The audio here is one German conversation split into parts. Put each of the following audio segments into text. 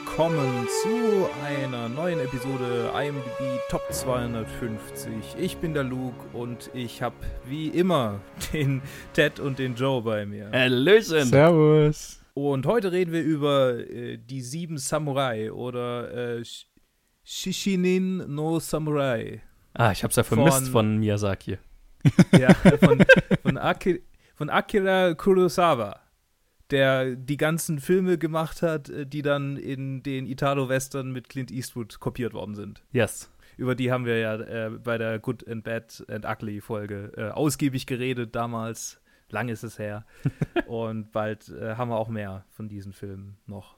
willkommen zu einer neuen Episode IMDb Top 250. Ich bin der Luke und ich habe wie immer den Ted und den Joe bei mir. Hallöchen. Servus. Und heute reden wir über äh, die sieben Samurai oder äh, Shishinin no Samurai. Ah, ich hab's ja vermisst von, von Miyazaki. Ja, von, von, Aki, von Akira Kurosawa der die ganzen Filme gemacht hat, äh, die dann in den Italo-Western mit Clint Eastwood kopiert worden sind. Yes. Über die haben wir ja äh, bei der Good and Bad and Ugly Folge äh, ausgiebig geredet damals. Lang ist es her. Und bald äh, haben wir auch mehr von diesen Filmen noch.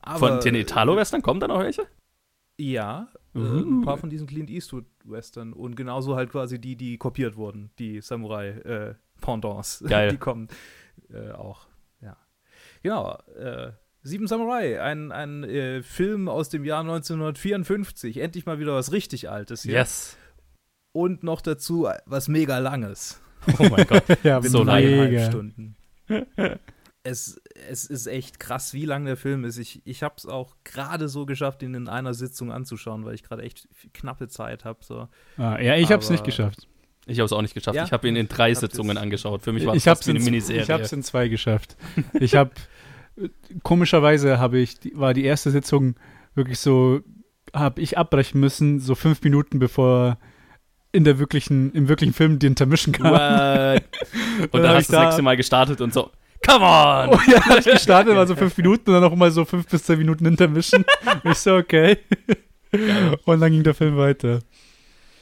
Aber, von den Italo-Western kommen da noch welche? Ja, uh. ein paar von diesen Clint Eastwood-Western. Und genauso halt quasi die, die kopiert wurden, die Samurai-Pendants. Die kommen auch. Genau. Äh, Sieben Samurai, ein, ein äh, Film aus dem Jahr 1954. Endlich mal wieder was richtig Altes hier. Yes. Und noch dazu was mega Langes. Oh mein Gott. ja, so lange Stunden. es, es ist echt krass, wie lang der Film ist. Ich, ich habe es auch gerade so geschafft, ihn in einer Sitzung anzuschauen, weil ich gerade echt knappe Zeit habe. So. Ah, ja, ich habe es nicht geschafft. Ich habe es auch nicht geschafft. Ja? Ich habe ihn in drei Sitzungen angeschaut. Für mich war es wie eine Miniserie. Ich habe es in zwei geschafft. ich habe komischerweise habe ich war die erste Sitzung wirklich so habe ich abbrechen müssen so fünf Minuten bevor in der wirklichen im wirklichen Film die Intermission kam. What? Und dann, hast du das nächste Mal gestartet und so Come on! Oh, ja, hab ich gestartet, war so fünf Minuten und dann noch mal so fünf bis zehn Minuten Intermission. ich so, okay. Und dann ging der Film weiter.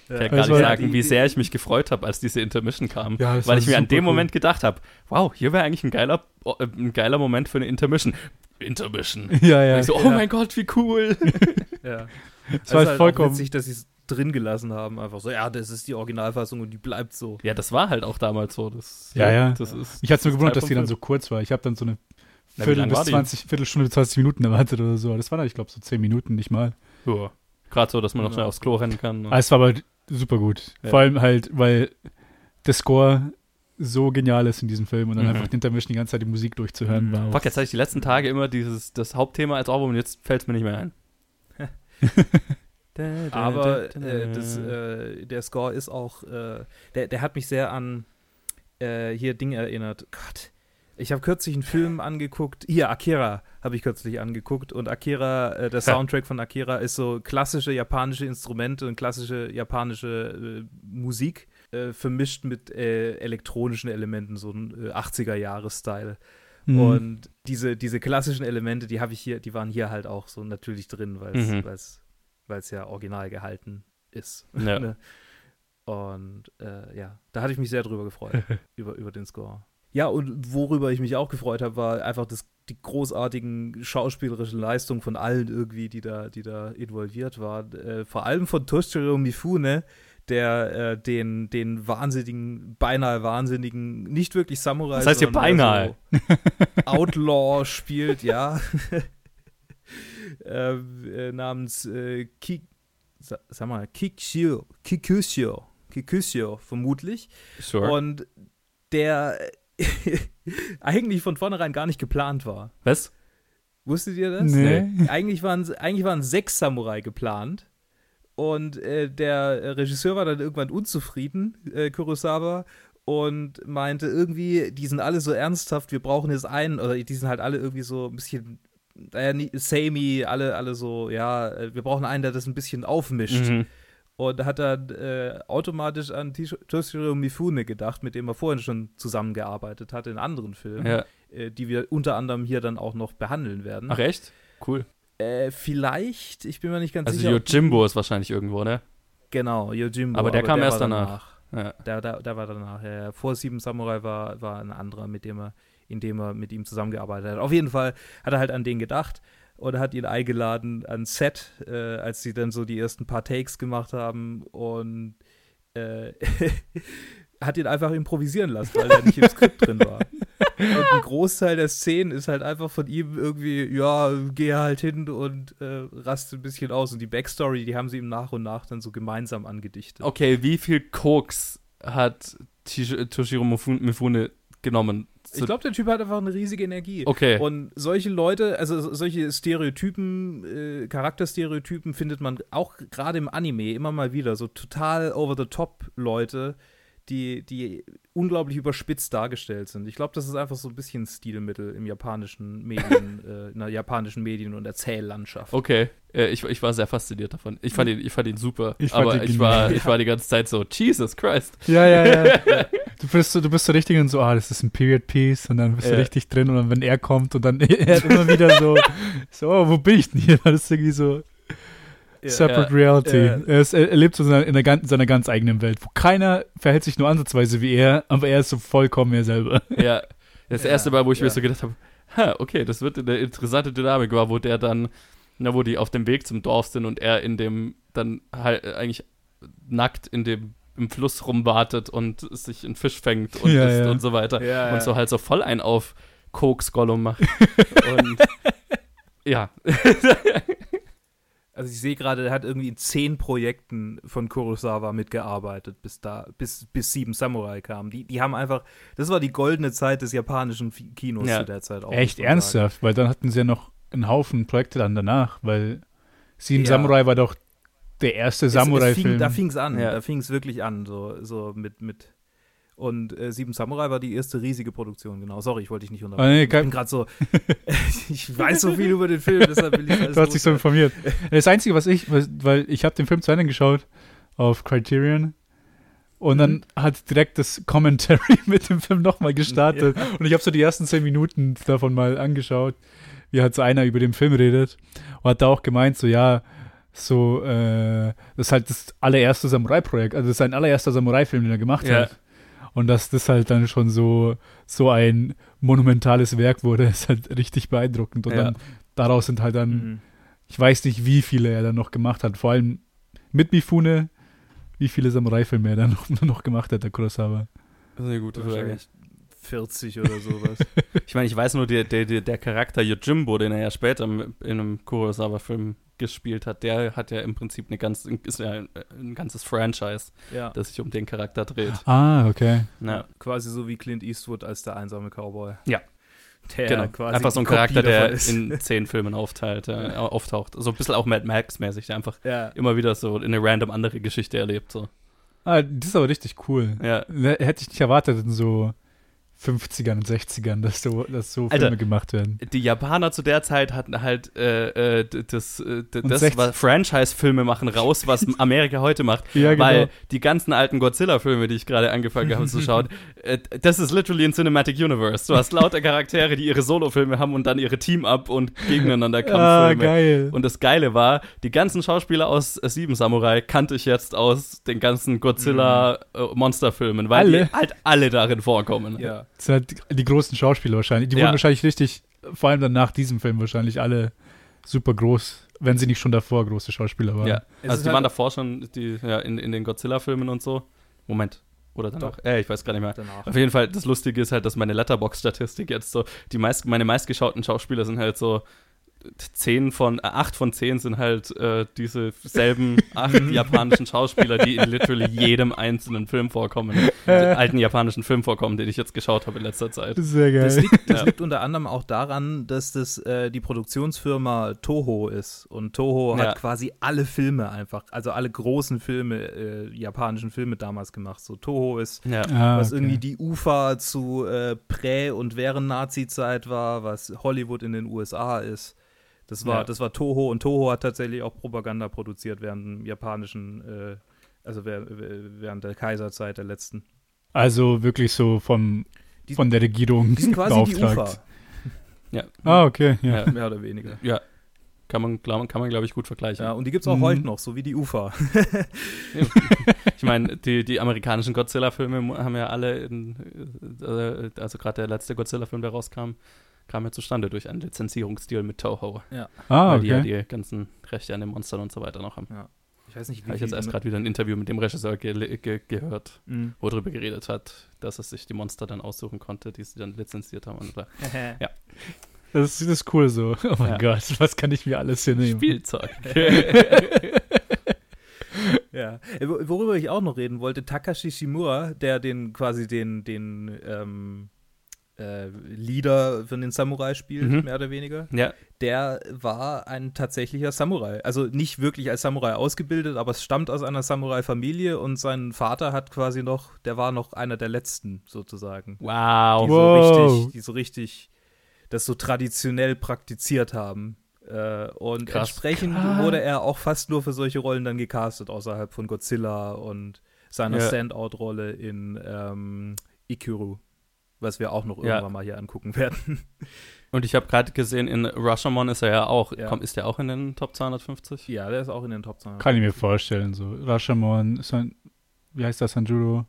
Ich kann gar nicht sagen, wie sehr ich mich gefreut habe, als diese Intermission kam. Ja, weil ich mir an dem cool. Moment gedacht habe, wow, hier wäre eigentlich ein geiler, äh, ein geiler Moment für eine Intermission. Intermission. Ja, ja. Und ich so, oh ja. mein Gott, wie cool. ja. Es war halt vollkommen witzig, dass sie es drin gelassen haben. Einfach so, ja, das ist die Originalfassung und die bleibt so. Ja, das war halt auch damals so. Das, ja, ja. Das ist, ich hatte es nur gewundert, dass die dann so kurz war. Ich habe dann so eine Viertel bis 20, Viertelstunde, 20 Minuten erwartet oder so. Das war dann, ich glaube, so 10 Minuten, nicht mal. Ja. Gerade so, dass man noch schnell aufs Klo rennen kann. Ah, es war aber super gut. Ja. Vor allem halt, weil der Score so genial ist in diesem Film und dann mhm. einfach Intermission die ganze Zeit die Musik durchzuhören mhm. war. Fuck, jetzt hatte ich die letzten Tage immer dieses das Hauptthema als Album und jetzt fällt es mir nicht mehr ein. Aber äh, das, äh, der Score ist auch, äh, der, der hat mich sehr an äh, hier Ding erinnert. Gott, ich habe kürzlich einen Film angeguckt. Hier, Akira habe ich kürzlich angeguckt. Und Akira, äh, der Soundtrack von Akira ist so klassische japanische Instrumente und klassische japanische äh, Musik äh, vermischt mit äh, elektronischen Elementen, so ein 80er-Jahre-Style. Äh, mhm. Und diese, diese klassischen Elemente, die habe ich hier, die waren hier halt auch so natürlich drin, weil es mhm. ja original gehalten ist. Ja. Ne? Und äh, ja, da hatte ich mich sehr drüber gefreut, über, über den Score. Ja, und worüber ich mich auch gefreut habe, war einfach das, die großartigen schauspielerischen Leistungen von allen irgendwie, die da, die da involviert waren. Äh, vor allem von Toshiro Mifune, der äh, den, den wahnsinnigen, beinahe wahnsinnigen, nicht wirklich Samurai. Das heißt hier beinahe. So Outlaw spielt, ja. Ähm, äh, namens äh, Ki, sag mal, Kikshio, Kikusio, Kikusio vermutlich. Sure. Und der eigentlich von vornherein gar nicht geplant war. Was? Wusstet ihr das? Nee. nee. Eigentlich, waren, eigentlich waren sechs Samurai geplant. Und äh, der Regisseur war dann irgendwann unzufrieden, äh, Kurosawa, und meinte irgendwie, die sind alle so ernsthaft, wir brauchen jetzt einen, oder die sind halt alle irgendwie so ein bisschen, naja, samey, alle, alle so, ja, äh, wir brauchen einen, der das ein bisschen aufmischt. Mhm und hat dann äh, automatisch an Toshiro Mifune gedacht, mit dem er vorhin schon zusammengearbeitet hat in anderen Filmen, ja. äh, die wir unter anderem hier dann auch noch behandeln werden. Ach echt? Cool. Äh, vielleicht, ich bin mir nicht ganz also sicher. Also Yojimbo ist wahrscheinlich irgendwo, ne? Genau, Yojimbo. Aber der aber kam der erst danach. danach. Ja. Der, der, der, war danach. Ja, vor Sieben Samurai war, war ein anderer, mit dem er, in dem er mit ihm zusammengearbeitet hat. Auf jeden Fall hat er halt an den gedacht und hat ihn eingeladen ans Set, äh, als sie dann so die ersten paar Takes gemacht haben und äh, hat ihn einfach improvisieren lassen, weil er nicht im Skript drin war. Und ein Großteil der Szenen ist halt einfach von ihm irgendwie, ja, geh halt hin und äh, raste ein bisschen aus. Und die Backstory, die haben sie ihm nach und nach dann so gemeinsam angedichtet. Okay, wie viel Koks hat Toshiro Mifune genommen. Ich glaube, der Typ hat einfach eine riesige Energie. Okay. Und solche Leute, also solche Stereotypen, äh, Charakterstereotypen findet man auch gerade im Anime immer mal wieder. So total over-the-top-Leute, die, die unglaublich überspitzt dargestellt sind. Ich glaube, das ist einfach so ein bisschen Stilmittel im japanischen Medien, äh, in der japanischen Medien- und Erzähllandschaft. Okay, äh, ich, ich war sehr fasziniert davon. Ich fand ihn, ich fand ihn super, ich aber ich war, ich war die ganze Zeit so, Jesus Christ. Ja, ja, ja. Du bist so, du bist so richtig und so, ah, das ist ein Period Piece und dann bist ja. du richtig drin und dann, wenn er kommt und dann er immer wieder so, so, oh, wo bin ich denn hier? Das ist irgendwie so, Separate ja, Reality. Ja. Er, ist, er, lebt so in, einer, in seiner ganz eigenen Welt, wo keiner verhält sich nur ansatzweise wie er, aber er ist so vollkommen er selber. Ja, das erste Mal, wo ich mir so gedacht habe, ha, okay, das wird eine interessante Dynamik war, wo der dann, na, wo die auf dem Weg zum Dorf sind und er in dem, dann halt eigentlich nackt in dem im Fluss rumwartet und sich einen Fisch fängt und ja, isst ja. und so weiter. Ja, und so halt so voll ein auf Koks Gollum macht. und ja. Also ich sehe gerade, er hat irgendwie in zehn Projekten von Kurosawa mitgearbeitet, bis da, bis, bis Sieben Samurai kam. Die, die haben einfach, das war die goldene Zeit des japanischen Kinos ja. zu der Zeit auch. Echt ernsthaft, sagen. weil dann hatten sie ja noch einen Haufen Projekte dann danach, weil Sieben ja. Samurai war doch der erste Samurai-Film. Da fing es an, ja. da fing es wirklich an, so, so mit, mit und äh, Sieben Samurai war die erste riesige Produktion, genau. Sorry, ich wollte dich nicht unterbrechen. Oh, nee, ich bin gerade so, ich weiß so viel über den Film, deshalb will ich alles Du hast dich so informiert. Das Einzige, was ich, weil ich habe den Film zu Ende geschaut auf Criterion und mhm. dann hat direkt das Commentary mit dem Film nochmal gestartet ja. und ich habe so die ersten zehn Minuten davon mal angeschaut, wie halt so einer über den Film redet und hat da auch gemeint, so ja, so, äh, das ist halt das allererste Samurai-Projekt, also das ist sein allererster Samurai-Film, den er gemacht ja. hat. Und dass das halt dann schon so, so ein monumentales Werk wurde, ist halt richtig beeindruckend. Und ja. dann daraus sind halt dann, mhm. ich weiß nicht, wie viele er dann noch gemacht hat. Vor allem mit Mifune, wie viele Samurai-Filme er dann noch, noch gemacht hat, der Kurosawa. Das ist eine gute Frage. 40 oder sowas. ich meine, ich weiß nur, der, der, der Charakter Yojimbo, den er ja später in einem Kurosawa-Film gespielt hat, der hat ja im Prinzip eine ganz, ist ja ein, ganzes Franchise, ja. das sich um den Charakter dreht. Ah, okay. Ja. Quasi so wie Clint Eastwood als der einsame Cowboy. Ja. Der genau. quasi einfach so ein Charakter, der in zehn Filmen aufteilt, äh, auftaucht. So ein bisschen auch Mad Max-mäßig, der einfach ja. immer wieder so eine random andere Geschichte erlebt. So. Ah, das ist aber richtig cool. Ja. Hätte ich nicht erwartet in so 50ern und 60ern, dass so, dass so Filme Alter, gemacht werden. Die Japaner zu der Zeit hatten halt äh, äh, das, äh, das was Franchise-Filme machen raus, was Amerika heute macht. Ja, genau. Weil die ganzen alten Godzilla-Filme, die ich gerade angefangen habe zu schauen, äh, das ist literally ein Cinematic Universe. Du hast lauter Charaktere, die ihre Solo-Filme haben und dann ihre Team-Up und gegeneinander Kampffilme. Ah, geil. Und das Geile war, die ganzen Schauspieler aus Sieben Samurai kannte ich jetzt aus den ganzen Godzilla-Monsterfilmen, mhm. weil alle? die halt alle darin vorkommen. Ja. Das sind halt die, die großen Schauspieler wahrscheinlich. Die ja. wurden wahrscheinlich richtig, vor allem dann nach diesem Film wahrscheinlich alle super groß, wenn sie nicht schon davor große Schauspieler waren. Ja, also die halt waren davor schon die, ja, in, in den Godzilla-Filmen und so. Moment, oder danach? Äh, ich weiß gar nicht mehr. Danach. Auf jeden Fall, das Lustige ist halt, dass meine Letterbox-Statistik jetzt so, die meist, meine meistgeschauten Schauspieler sind halt so zehn von, äh, acht von zehn sind halt äh, diese selben acht japanischen Schauspieler, die in literally jedem einzelnen Film vorkommen, den alten japanischen Film vorkommen, den ich jetzt geschaut habe in letzter Zeit. Sehr geil. Das liegt, das ja. liegt unter anderem auch daran, dass das äh, die Produktionsfirma Toho ist und Toho ja. hat quasi alle Filme einfach, also alle großen Filme, äh, japanischen Filme damals gemacht. So Toho ist, ja. ah, was okay. irgendwie die Ufer zu äh, Prä- und während Nazi-Zeit war, was Hollywood in den USA ist. Das war, ja. das war Toho und Toho hat tatsächlich auch Propaganda produziert während dem japanischen, äh, also während der Kaiserzeit der letzten. Also wirklich so vom, die, von der Regierung die sind quasi beauftragt. Die. Ja. Ah, okay. Ja. ja. Mehr oder weniger. Ja. Kann man, kann man glaube ich, gut vergleichen. Ja, und die gibt es auch mhm. heute noch, so wie die Ufer. ich meine, die, die amerikanischen Godzilla-Filme haben ja alle, in, äh, also gerade der letzte Godzilla-Film, der rauskam, kam ja zustande durch einen Lizenzierungsdeal mit Toho. Ja. Ah, weil okay. die ja die ganzen Rechte an den Monstern und so weiter noch haben. Ja. Ich weiß nicht, wie Habe ich jetzt erst gerade wieder ein Interview mit dem Regisseur ge ge gehört, mhm. wo er darüber geredet hat, dass er sich die Monster dann aussuchen konnte, die sie dann lizenziert haben. Und, ja. Das, das ist cool so. Oh mein ja. Gott, was kann ich mir alles hier nehmen? Spielzeug. ja. Worüber ich auch noch reden wollte, Takashi Shimura, der den quasi den, den ähm, äh, Leader von den Samurai spielt, mhm. mehr oder weniger, ja. der war ein tatsächlicher Samurai. Also nicht wirklich als Samurai ausgebildet, aber es stammt aus einer Samurai-Familie und sein Vater hat quasi noch, der war noch einer der letzten sozusagen. Wow. Die so richtig, die so richtig das so traditionell praktiziert haben. Äh, und Krass. entsprechend Krass. wurde er auch fast nur für solche Rollen dann gecastet, außerhalb von Godzilla und seiner ja. Standout-Rolle in ähm, Ikiru, was wir auch noch irgendwann ja. mal hier angucken werden. Und ich habe gerade gesehen, in Rashomon ist er ja auch, ja. Komm, ist der auch in den Top 250? Ja, der ist auch in den Top 250. Kann ich mir vorstellen, so. Rashomon, San, wie heißt das, Sanjuro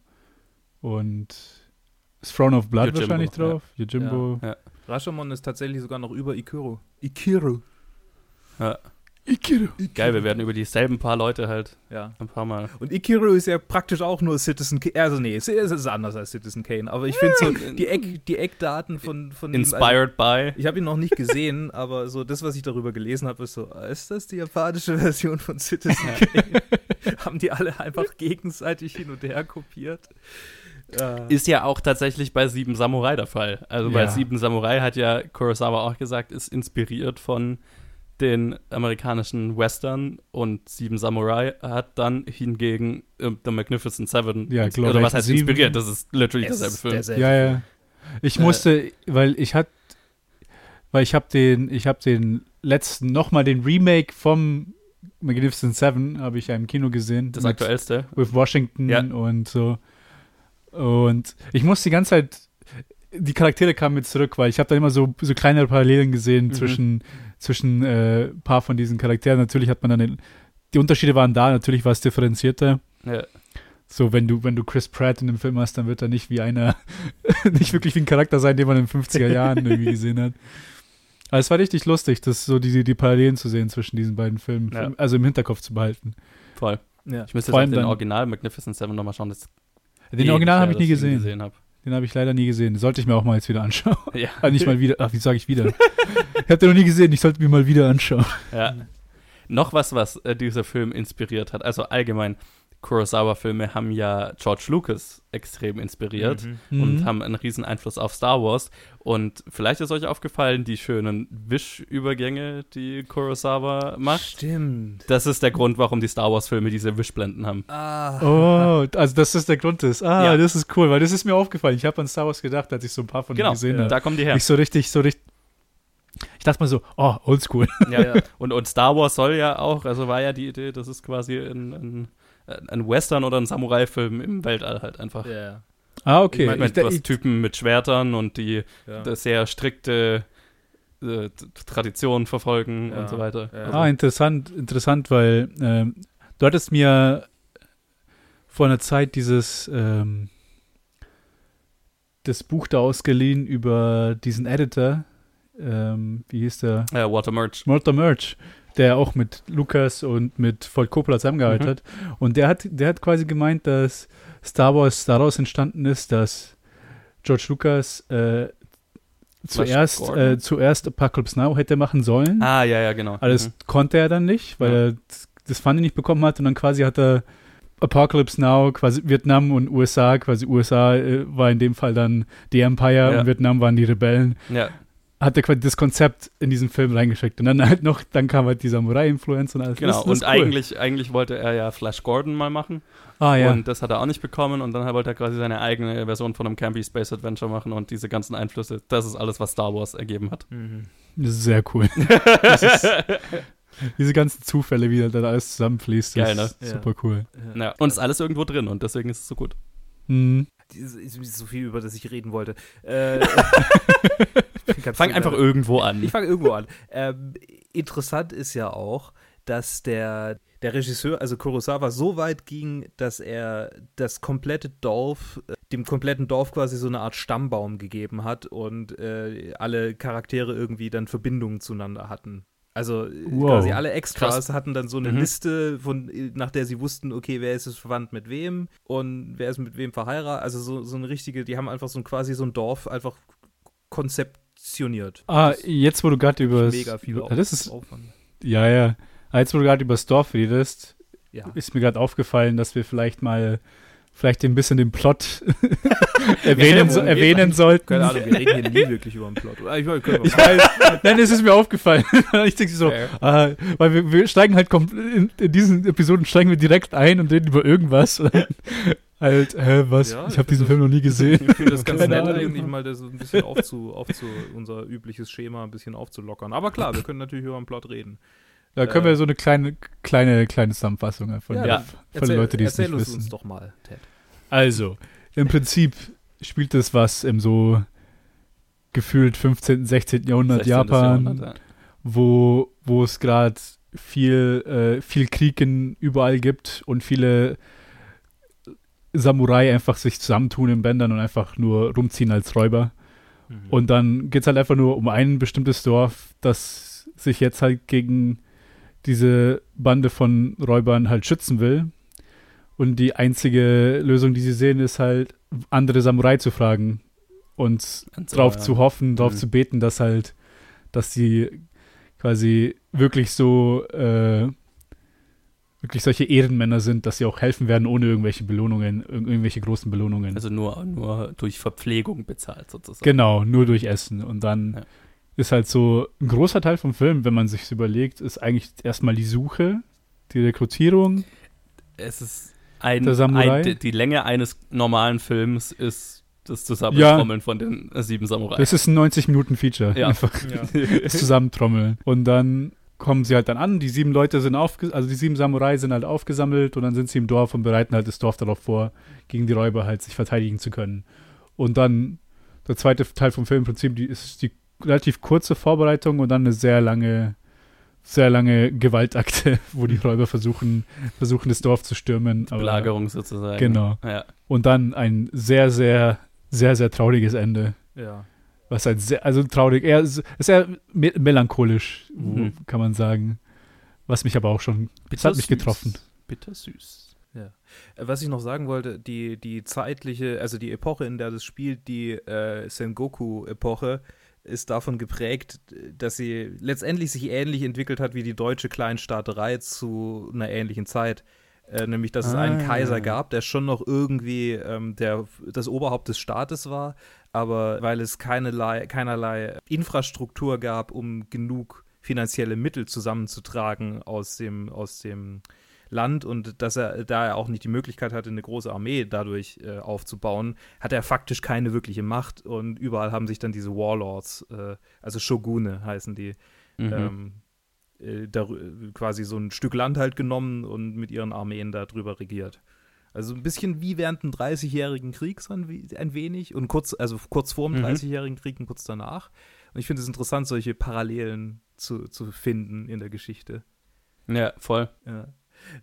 und ist Throne of Blood Yojimbo, wahrscheinlich drauf, ja. Yojimbo. Ja. Rashomon ist tatsächlich sogar noch über Ikiru. Ikiru. Ja. Ikiru. Ikiru. Geil, wir werden über dieselben paar Leute halt ja. ein paar Mal. Und Ikiru ist ja praktisch auch nur Citizen Kane. Also, nee, es ist anders als Citizen Kane. Aber ich finde so die, Eck, die Eckdaten von. von Inspired ihm, also, by. Ich habe ihn noch nicht gesehen, aber so das, was ich darüber gelesen habe, ist so: Ist das die japanische Version von Citizen Kane? Haben die alle einfach gegenseitig hin und her kopiert? Äh. Ist ja auch tatsächlich bei Sieben Samurai der Fall. Also ja. bei Sieben Samurai hat ja Kurosawa auch gesagt, ist inspiriert von den amerikanischen Western und Sieben Samurai hat dann hingegen uh, The Magnificent Seven ja, oder was heißt Sieben. inspiriert, das ist literally derselbe Film. Derselbe ja, ja. Ich äh, musste, weil ich hatte weil ich habe den ich habe den letzten nochmal den Remake vom Magnificent Seven habe ich ja im Kino gesehen. Das aktuellste. With Washington ja. und so. Und ich musste die ganze Zeit die Charaktere kamen mit zurück, weil ich habe da immer so, so kleinere Parallelen gesehen mhm. zwischen zwischen äh, ein paar von diesen Charakteren. Natürlich hat man dann den, die Unterschiede waren da, natürlich war es differenzierter. Ja. So, wenn du, wenn du Chris Pratt in dem Film hast, dann wird er nicht wie einer, nicht wirklich wie ein Charakter sein, den man in den 50er Jahren irgendwie gesehen hat. Aber es war richtig lustig, das so die, die Parallelen zu sehen zwischen diesen beiden Filmen, ja. also im Hinterkopf zu behalten. Voll. Ja. Ich müsste jetzt den Original Magnificent Seven nochmal schauen. Das den Original habe ich nie gesehen. gesehen hab. Den habe ich leider nie gesehen. Den sollte ich mir auch mal jetzt wieder anschauen. Ja. ah, nicht mal wieder. Ach, wie sage ich wieder? ich habe den noch nie gesehen. Ich sollte mir mal wieder anschauen. Ja. Noch was, was äh, dieser Film inspiriert hat. Also allgemein Kurosawa-Filme haben ja George Lucas extrem inspiriert mhm. und mhm. haben einen riesen Einfluss auf Star Wars. Und vielleicht ist euch aufgefallen, die schönen Wischübergänge, die Kurosawa macht. Stimmt. Das ist der Grund, warum die Star Wars-Filme diese Wischblenden haben. Ah. Oh, also dass das der Grund ist. Ah, ja. das ist cool, weil das ist mir aufgefallen. Ich habe an Star Wars gedacht, als ich so ein paar von genau, denen gesehen habe. Da kommen die her. Ich so richtig, so richtig ich dachte mal so, oh, oldschool. Ja, ja. Und, und Star Wars soll ja auch, also war ja die Idee, das ist quasi ein, ein ein Western oder ein Samurai-Film im Weltall halt einfach. Ja. Ah, okay. Ich meine, mit was Typen mit Schwertern und die ja. sehr strikte äh, Tradition verfolgen ja. und so weiter. Ja. Also. Ah, interessant, interessant, weil ähm, du hattest mir vor einer Zeit dieses ähm, das Buch da ausgeliehen über diesen Editor. Ähm, wie hieß der? Ja, Walter Murch. Walter Murch der auch mit Lucas und mit Volt Coppola zusammengearbeitet mhm. hat. Und der hat, der hat quasi gemeint, dass Star Wars daraus entstanden ist, dass George Lucas äh, zuerst, äh, zuerst Apocalypse Now hätte machen sollen. Ah, ja, ja, genau. Aber das mhm. konnte er dann nicht, weil ja. er das Funding nicht bekommen hat und dann quasi hat er Apocalypse Now, quasi Vietnam und USA, quasi USA äh, war in dem Fall dann die Empire ja. und Vietnam waren die Rebellen. Ja hat er quasi das Konzept in diesen Film reingeschickt. Und dann halt noch, dann kam halt die Samurai-Influencer und alles. Genau, das, das und cool. eigentlich, eigentlich wollte er ja Flash Gordon mal machen. Ah, ja. Und das hat er auch nicht bekommen. Und dann wollte er quasi seine eigene Version von einem Campy Space Adventure machen und diese ganzen Einflüsse. Das ist alles, was Star Wars ergeben hat. Mhm. Das ist sehr cool. ist, diese ganzen Zufälle, wie da alles zusammenfließt, Geil, ne? super cool. Ja. Und ist alles irgendwo drin und deswegen ist es so gut. Mhm. So viel, über das ich reden wollte. Äh, Fang einfach irgendwo an. Ich fange irgendwo an. Ähm, interessant ist ja auch, dass der, der Regisseur, also Kurosawa, so weit ging, dass er das komplette Dorf, äh, dem kompletten Dorf quasi so eine Art Stammbaum gegeben hat und äh, alle Charaktere irgendwie dann Verbindungen zueinander hatten. Also äh, wow. quasi alle Extras Krass. hatten dann so eine mhm. Liste, von, nach der sie wussten, okay, wer ist es verwandt mit wem und wer ist mit wem verheiratet. Also so, so eine richtige, die haben einfach so ein, quasi so ein Dorf einfach konzeptioniert. Ah, jetzt wo du gerade über mega viel Auf, das ist, Aufwand. Ja, ja. Ah, jetzt wo du gerade über das Dorf redest, ja. ist mir gerade aufgefallen, dass wir vielleicht mal vielleicht ein bisschen den Plot erwähnen, so, erwähnen sollten. Keine Ahnung, wir reden hier nie wirklich über den Plot. Ich, ich weiß, nein, es ist mir aufgefallen. ich denke so, ja. ah, weil wir, wir, steigen halt in, in, diesen Episoden steigen wir direkt ein und reden über irgendwas. halt, hä, was? Ja, ich habe diesen Film noch nie gesehen. Ich finde das ganz nett eigentlich mal das ein bisschen aufzu, aufzu, unser übliches Schema ein bisschen aufzulockern. Aber klar, wir können natürlich über den Plot reden. Da können wir äh, so eine kleine, kleine, kleine Zusammenfassung von, ja, von den Leuten, die es nicht wissen. uns doch mal, Ted. Also, im Prinzip spielt es was im so gefühlt 15., 16. Jahrhundert 16. Japan, Jahrhundert, ja. wo, wo es gerade viel, äh, viel Krieg in, überall gibt und viele Samurai einfach sich zusammentun in Bändern und einfach nur rumziehen als Räuber. Mhm. Und dann geht es halt einfach nur um ein bestimmtes Dorf, das sich jetzt halt gegen diese Bande von Räubern halt schützen will. Und die einzige Lösung, die sie sehen, ist halt, andere Samurai zu fragen und so, drauf ja. zu hoffen, drauf mhm. zu beten, dass halt, dass sie quasi wirklich so, äh, wirklich solche Ehrenmänner sind, dass sie auch helfen werden, ohne irgendwelche Belohnungen, irgendwelche großen Belohnungen. Also nur, nur durch Verpflegung bezahlt sozusagen. Genau, nur durch Essen. Und dann ja ist halt so ein großer Teil vom Film, wenn man sich überlegt, ist eigentlich erstmal die Suche, die Rekrutierung. Es ist ein, ein die Länge eines normalen Films ist das Zusammentrommeln ja, von den sieben Samurai. Das ist ein 90-Minuten-Feature. Ja. Einfach ja. das Zusammentrommeln. Und dann kommen sie halt dann an, die sieben Leute sind aufge also die sieben Samurai sind halt aufgesammelt und dann sind sie im Dorf und bereiten halt das Dorf darauf vor, gegen die Räuber halt sich verteidigen zu können. Und dann der zweite Teil vom Film im Prinzip die, ist die relativ kurze Vorbereitung und dann eine sehr lange, sehr lange Gewaltakte, wo die Räuber versuchen, versuchen das Dorf zu stürmen. Belagerung sozusagen. Genau. Ja. Und dann ein sehr, sehr, sehr, sehr trauriges Ende. Ja. Was halt sehr, also traurig, eher, sehr me melancholisch, mhm. kann man sagen. Was mich aber auch schon, das hat mich getroffen. Bittersüß. Ja. Äh, was ich noch sagen wollte, die, die zeitliche, also die Epoche, in der das spielt, die äh, Sengoku-Epoche, ist davon geprägt, dass sie letztendlich sich ähnlich entwickelt hat wie die deutsche Kleinstaaterei zu einer ähnlichen Zeit. Äh, nämlich, dass ah, es einen ah. Kaiser gab, der schon noch irgendwie ähm, der, das Oberhaupt des Staates war, aber weil es keinerlei, keinerlei Infrastruktur gab, um genug finanzielle Mittel zusammenzutragen aus dem, aus dem Land und dass er, da er auch nicht die Möglichkeit hatte, eine große Armee dadurch äh, aufzubauen, hat er faktisch keine wirkliche Macht und überall haben sich dann diese Warlords, äh, also Shogune heißen die, mhm. ähm, äh, da, quasi so ein Stück Land halt genommen und mit ihren Armeen darüber regiert. Also ein bisschen wie während dem 30-jährigen Krieg so ein, ein, wenig und kurz, also kurz vor dem mhm. 30-jährigen Krieg und kurz danach. Und ich finde es interessant, solche Parallelen zu, zu finden in der Geschichte. Ja, voll. Ja.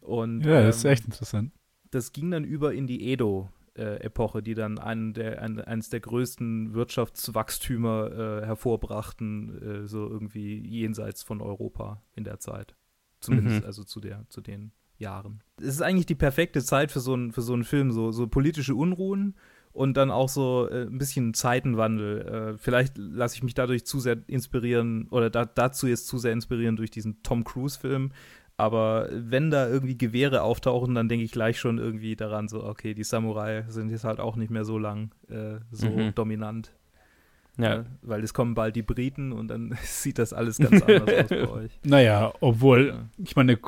Und, ja, das ähm, ist echt interessant. Das ging dann über in die Edo-Epoche, die dann einen der, ein, eines der größten Wirtschaftswachstümer äh, hervorbrachten, äh, so irgendwie jenseits von Europa in der Zeit. Zumindest mhm. also zu, der, zu den Jahren. Es ist eigentlich die perfekte Zeit für so, ein, für so einen Film, so, so politische Unruhen und dann auch so äh, ein bisschen Zeitenwandel. Äh, vielleicht lasse ich mich dadurch zu sehr inspirieren oder da, dazu jetzt zu sehr inspirieren durch diesen Tom Cruise-Film, aber wenn da irgendwie Gewehre auftauchen, dann denke ich gleich schon irgendwie daran, so, okay, die Samurai sind jetzt halt auch nicht mehr so lang äh, so mhm. dominant. Ja. Äh, weil es kommen bald die Briten und dann sieht das alles ganz anders aus bei euch. Naja, obwohl, ja. ich meine,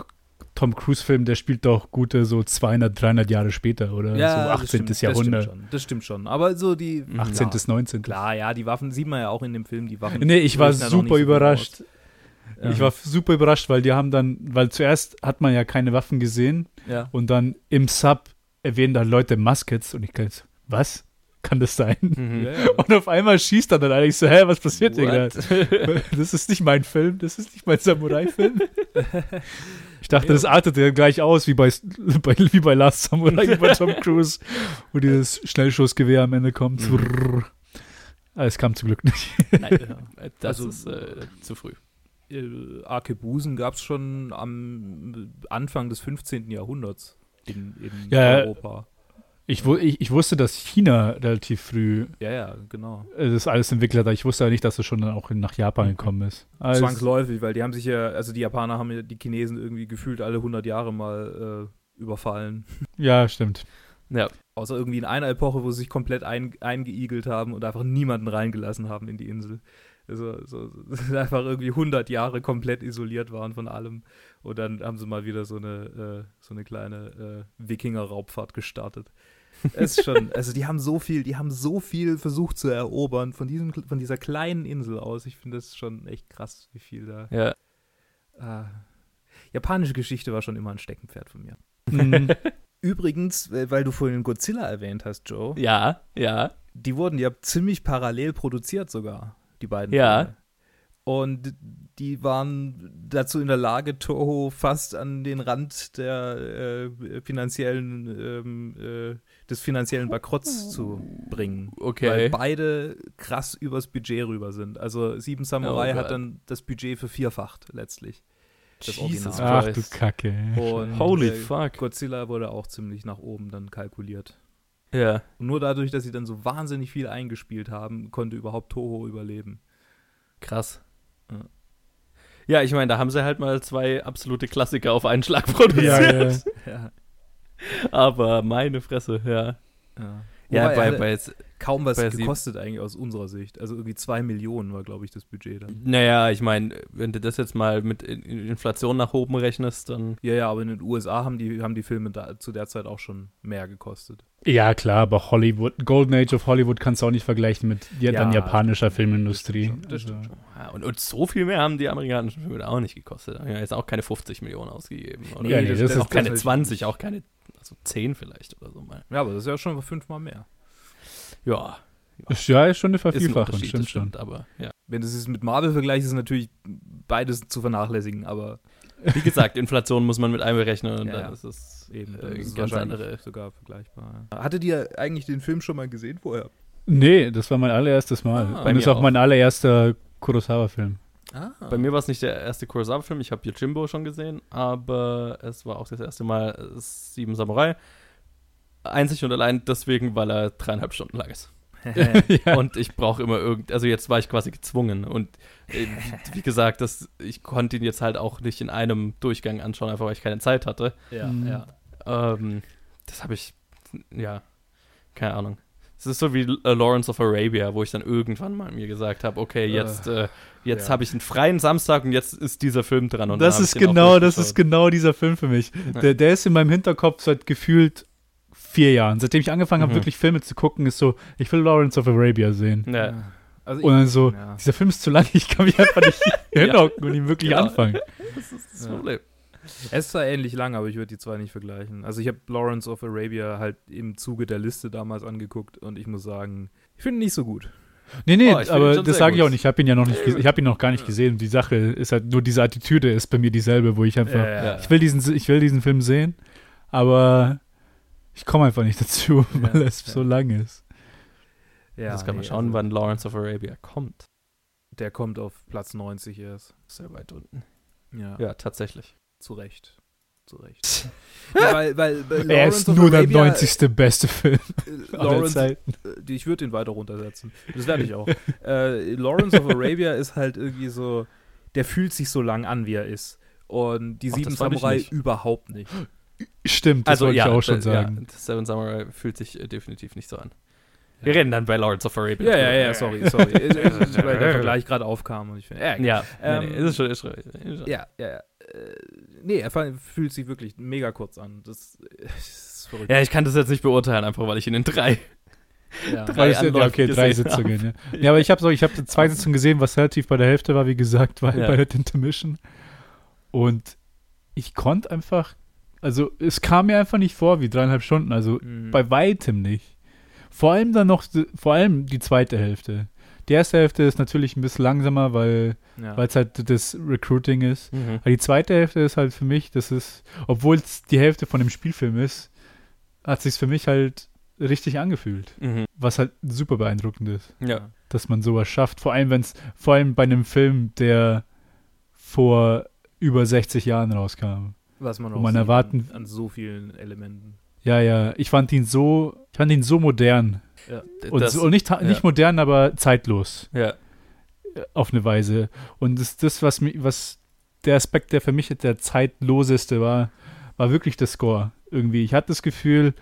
Tom Cruise-Film, der spielt doch gute so 200, 300 Jahre später oder ja, so 18. Das stimmt, Jahrhundert. Das stimmt, schon, das stimmt schon. Aber so die. 18. Ja, 19. Klar, ja, die Waffen sieht man ja auch in dem Film, die Waffen. Nee, ich war super überrascht. Ja. Ich war super überrascht, weil die haben dann, weil zuerst hat man ja keine Waffen gesehen ja. und dann im Sub erwähnen da Leute Muskets und ich jetzt, was? Kann das sein? Mhm. Ja, ja. Und auf einmal schießt er dann eigentlich so, hä, was passiert hier gerade? Das ist nicht mein Film, das ist nicht mein Samurai-Film. Ich dachte, das artet ja gleich aus, wie bei, bei, wie bei Last Samurai, wie bei Tom Cruise, wo dieses Schnellschussgewehr am Ende kommt. Mhm. Es kam zum Glück nicht. Nein, das also, ist äh, zu früh äh, Arkebusen gab es schon am Anfang des 15. Jahrhunderts in, in ja, Europa. Ich, ich, ich, wusste, dass China relativ früh ja, ja, genau. das alles entwickelt hat. Ich wusste ja nicht, dass es schon auch nach Japan mhm. gekommen ist. Also Zwangsläufig, weil die haben sich ja, also die Japaner haben ja die Chinesen irgendwie gefühlt alle 100 Jahre mal äh, überfallen. Ja, stimmt. Ja. Außer irgendwie in einer Epoche, wo sie sich komplett ein, eingeigelt haben und einfach niemanden reingelassen haben in die Insel. Also, so, einfach irgendwie 100 Jahre komplett isoliert waren von allem. Und dann haben sie mal wieder so eine, äh, so eine kleine äh, Wikinger-Raubfahrt gestartet. Es ist schon, also die haben so viel, die haben so viel versucht zu erobern von diesem, von dieser kleinen Insel aus. Ich finde das schon echt krass, wie viel da. Ja. Äh, japanische Geschichte war schon immer ein Steckenpferd von mir. Mhm. Übrigens, äh, weil du vorhin Godzilla erwähnt hast, Joe. Ja, ja. Die wurden ja ziemlich parallel produziert sogar, die beiden. Ja. Filme. Und die waren dazu in der Lage, Toho fast an den Rand der äh, finanziellen, ähm, äh, des finanziellen Bankrotts zu bringen. Okay. Weil beide krass übers Budget rüber sind. Also Sieben Samurai oh hat dann das Budget vervierfacht letztlich. Das Jesus Ach du Kacke. Und, Holy äh, fuck. Godzilla wurde auch ziemlich nach oben dann kalkuliert. Ja. Und nur dadurch, dass sie dann so wahnsinnig viel eingespielt haben, konnte überhaupt Toho überleben. Krass. Ja. Ja, ich meine, da haben sie halt mal zwei absolute Klassiker auf einen Schlag produziert. Ja, ja. Aber meine Fresse, ja. Ja, ja bei, bei, kaum was gekostet eigentlich aus unserer Sicht. Also irgendwie zwei Millionen war, glaube ich, das Budget dann. Naja, ich meine, wenn du das jetzt mal mit Inflation nach oben rechnest, dann. Ja, ja, aber in den USA haben die, haben die Filme da, zu der Zeit auch schon mehr gekostet. Ja, klar, aber Hollywood, Golden Age of Hollywood kannst du auch nicht vergleichen mit ja, dann japanischer Filmindustrie. Das stimmt schon. Ja, und, und, so viel mehr haben die amerikanischen Filme auch nicht gekostet. Ja, jetzt auch keine 50 Millionen ausgegeben. Oder? Ja, nee, das, das, ist auch keine 20, auch keine, also 10 vielleicht oder so mal. Ja, aber das ist ja schon fünfmal mehr. Ja. Ist, ja, ist schon eine Vervielfachung, stimmt, stimmt schon. Aber, ja. Wenn du es mit Marvel vergleichst, ist es natürlich beides zu vernachlässigen, aber. Wie gesagt, Inflation muss man mit einberechnen und ja, dann ist es eben äh, ist ganz andere. Sogar vergleichbar. Hattet ihr eigentlich den Film schon mal gesehen vorher? Nee, das war mein allererstes Mal. Ah, und das ist auch, auch mein allererster Kurosawa-Film. Ah. Bei mir war es nicht der erste Kurosawa-Film, ich habe Yojimbo schon gesehen, aber es war auch das erste Mal äh, Sieben Samurai. Einzig und allein deswegen, weil er dreieinhalb Stunden lang ist. ja. Und ich brauche immer irgend, also jetzt war ich quasi gezwungen und äh, wie gesagt, das, ich konnte ihn jetzt halt auch nicht in einem Durchgang anschauen, einfach weil ich keine Zeit hatte. Ja, mhm. ja. Ähm, das habe ich, ja, keine Ahnung. Es ist so wie uh, Lawrence of Arabia, wo ich dann irgendwann mal mir gesagt habe, okay, äh, jetzt, äh, jetzt ja. habe ich einen freien Samstag und jetzt ist dieser Film dran. Und das ist genau, das ist genau dieser Film für mich. Der, der ist in meinem Hinterkopf seit gefühlt vier Jahren. Seitdem ich angefangen habe, mhm. wirklich Filme zu gucken, ist so, ich will Lawrence of Arabia sehen. Ja. Also und dann so, ja. dieser Film ist zu lang, ich kann mich einfach nicht hinhocken und ihn wirklich ja. anfangen. Das ist das Problem. Es ist zwar ähnlich lang, aber ich würde die zwei nicht vergleichen. Also ich habe Lawrence of Arabia halt im Zuge der Liste damals angeguckt und ich muss sagen, ich finde ihn nicht so gut. Nee, nee, oh, aber das sage ich auch nicht. Ich habe ihn ja noch nicht, ich habe ihn noch gar nicht gesehen. Die Sache ist halt nur diese Attitüde ist bei mir dieselbe, wo ich einfach, ja, ich will diesen, ich will diesen Film sehen, aber ich komme einfach nicht dazu, weil es so lang ist. Ja, Jetzt kann man nee, schauen, also, wann Lawrence of Arabia kommt. Der kommt auf Platz 90 erst. Sehr weit unten. Ja. Ja, tatsächlich. Zu Recht. Zu Recht. ja, weil, weil, weil er ist nur Arabia, der 90. beste Film äh, Lawrence, äh, Ich würde ihn weiter runtersetzen. Das werde ich auch. äh, Lawrence of Arabia ist halt irgendwie so, der fühlt sich so lang an, wie er ist. Und die Ach, Sieben Samurai überhaupt nicht. Stimmt, das also, wollte ja, ich auch schon sagen. Ja, Seven Samurai fühlt sich äh, definitiv nicht so an. Wir reden dann bei Lords of Arabia. Ja, ja, ja, sorry, sorry. Weil der Vergleich gerade aufkam. Und ich find, ja, ja ähm, nee, nee, ist schon, ist schon, ist schon. Ja, ja. Äh, nee, er fühlt sich wirklich mega kurz an. Das, das ist verrückt. Ja, ich kann das jetzt nicht beurteilen, einfach weil ich ihn in drei. Ja. drei ja, okay, drei Sitzungen. Ja. ja, aber ich habe so, ich habe zwei Sitzungen gesehen, was relativ bei der Hälfte war, wie gesagt, weil, bei der Intermission. Und ich konnte einfach also es kam mir einfach nicht vor wie dreieinhalb Stunden, also mhm. bei weitem nicht. Vor allem dann noch, vor allem die zweite Hälfte. Die erste Hälfte ist natürlich ein bisschen langsamer, weil ja. es halt das Recruiting ist. Mhm. Aber die zweite Hälfte ist halt für mich, das ist, obwohl es die Hälfte von dem Spielfilm ist, hat sich für mich halt richtig angefühlt. Mhm. Was halt super beeindruckend ist. Ja. Dass man sowas schafft. Vor allem, wenn es, vor allem bei einem Film, der vor über 60 Jahren rauskam. Was man auch man erwarten an so vielen Elementen. Ja, ja, ich fand ihn so, ich fand ihn so modern. Ja, und, das, so, nicht, ja. nicht modern, aber zeitlos. Ja. Auf eine Weise. Und das, das was, was der Aspekt, der für mich der zeitloseste war, war wirklich der Score. Irgendwie. Ich hatte das Gefühl,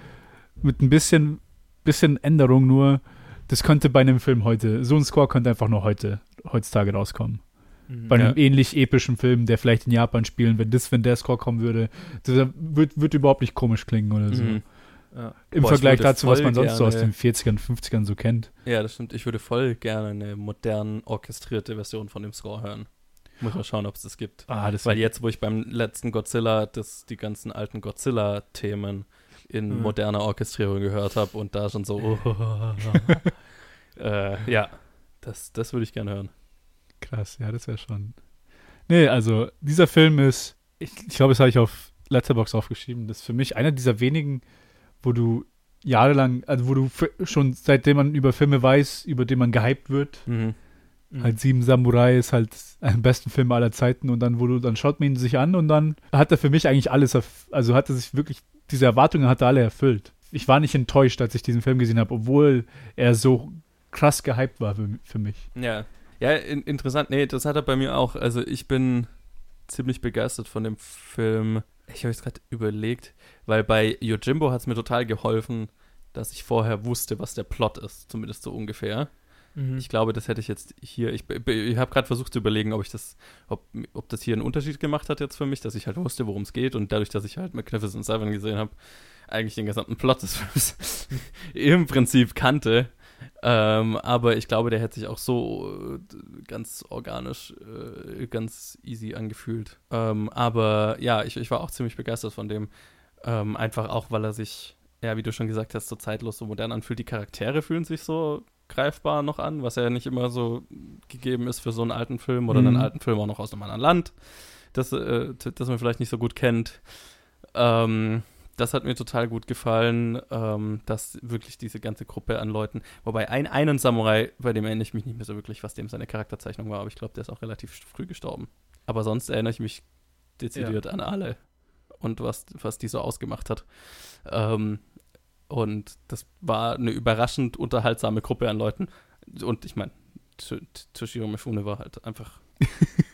mit ein bisschen, bisschen Änderung nur, das könnte bei einem Film heute, so ein Score könnte einfach nur heute, heutzutage rauskommen. Mhm, bei einem ja. ähnlich epischen Film, der vielleicht in Japan spielen, wenn das, wenn der Score kommen würde, das wird, wird überhaupt nicht komisch klingen oder so. Mhm. Ja. Im Boah, Vergleich dazu, was man sonst gerne, so aus den 40ern, 50ern so kennt. Ja, das stimmt. Ich würde voll gerne eine modern orchestrierte Version von dem Score hören. Muss mal schauen, ob es das gibt. Ah, das Weil jetzt, wo ich beim letzten Godzilla das, die ganzen alten Godzilla-Themen in mhm. moderner Orchestrierung gehört habe und da schon so, oh, äh, ja, das, das würde ich gerne hören. Krass, ja, das wäre schon. Nee, also dieser Film ist, ich, ich glaube, das habe ich auf Letterbox aufgeschrieben, das ist für mich einer dieser wenigen, wo du jahrelang, also wo du schon seitdem man über Filme weiß, über den man gehypt wird, mhm. Mhm. Halt Sieben Samurai ist halt ein besten Film aller Zeiten und dann, wo du, dann schaut man ihn sich an und dann hat er für mich eigentlich alles, also hat er sich wirklich, diese Erwartungen hat er alle erfüllt. Ich war nicht enttäuscht, als ich diesen Film gesehen habe, obwohl er so krass gehypt war für, für mich. Ja, ja, in, interessant. Nee, das hat er bei mir auch. Also ich bin ziemlich begeistert von dem Film. Ich habe es gerade überlegt, weil bei Yojimbo hat es mir total geholfen, dass ich vorher wusste, was der Plot ist, zumindest so ungefähr. Mhm. Ich glaube, das hätte ich jetzt hier. Ich, ich habe gerade versucht zu überlegen, ob ich das, ob, ob das hier einen Unterschied gemacht hat jetzt für mich, dass ich halt wusste, worum es geht und dadurch, dass ich halt Magnificent Seven gesehen habe, eigentlich den gesamten Plot des Films im Prinzip kannte. Ähm, aber ich glaube, der hätte sich auch so äh, ganz organisch, äh, ganz easy angefühlt. Ähm, aber ja, ich, ich war auch ziemlich begeistert von dem. Ähm, einfach auch, weil er sich, ja, wie du schon gesagt hast, so zeitlos, so modern anfühlt. Die Charaktere fühlen sich so greifbar noch an, was ja nicht immer so gegeben ist für so einen alten Film oder mhm. einen alten Film auch noch aus einem anderen Land, das, äh, das man vielleicht nicht so gut kennt. Ähm, das hat mir total gut gefallen, ähm, dass wirklich diese ganze Gruppe an Leuten, wobei ein, einen Samurai, bei dem erinnere ich mich nicht mehr so wirklich, was dem seine Charakterzeichnung war, aber ich glaube, der ist auch relativ früh gestorben. Aber sonst erinnere ich mich dezidiert ja. an alle und was, was die so ausgemacht hat. Ähm, und das war eine überraschend unterhaltsame Gruppe an Leuten. Und ich meine, Toshiro Mifune war halt einfach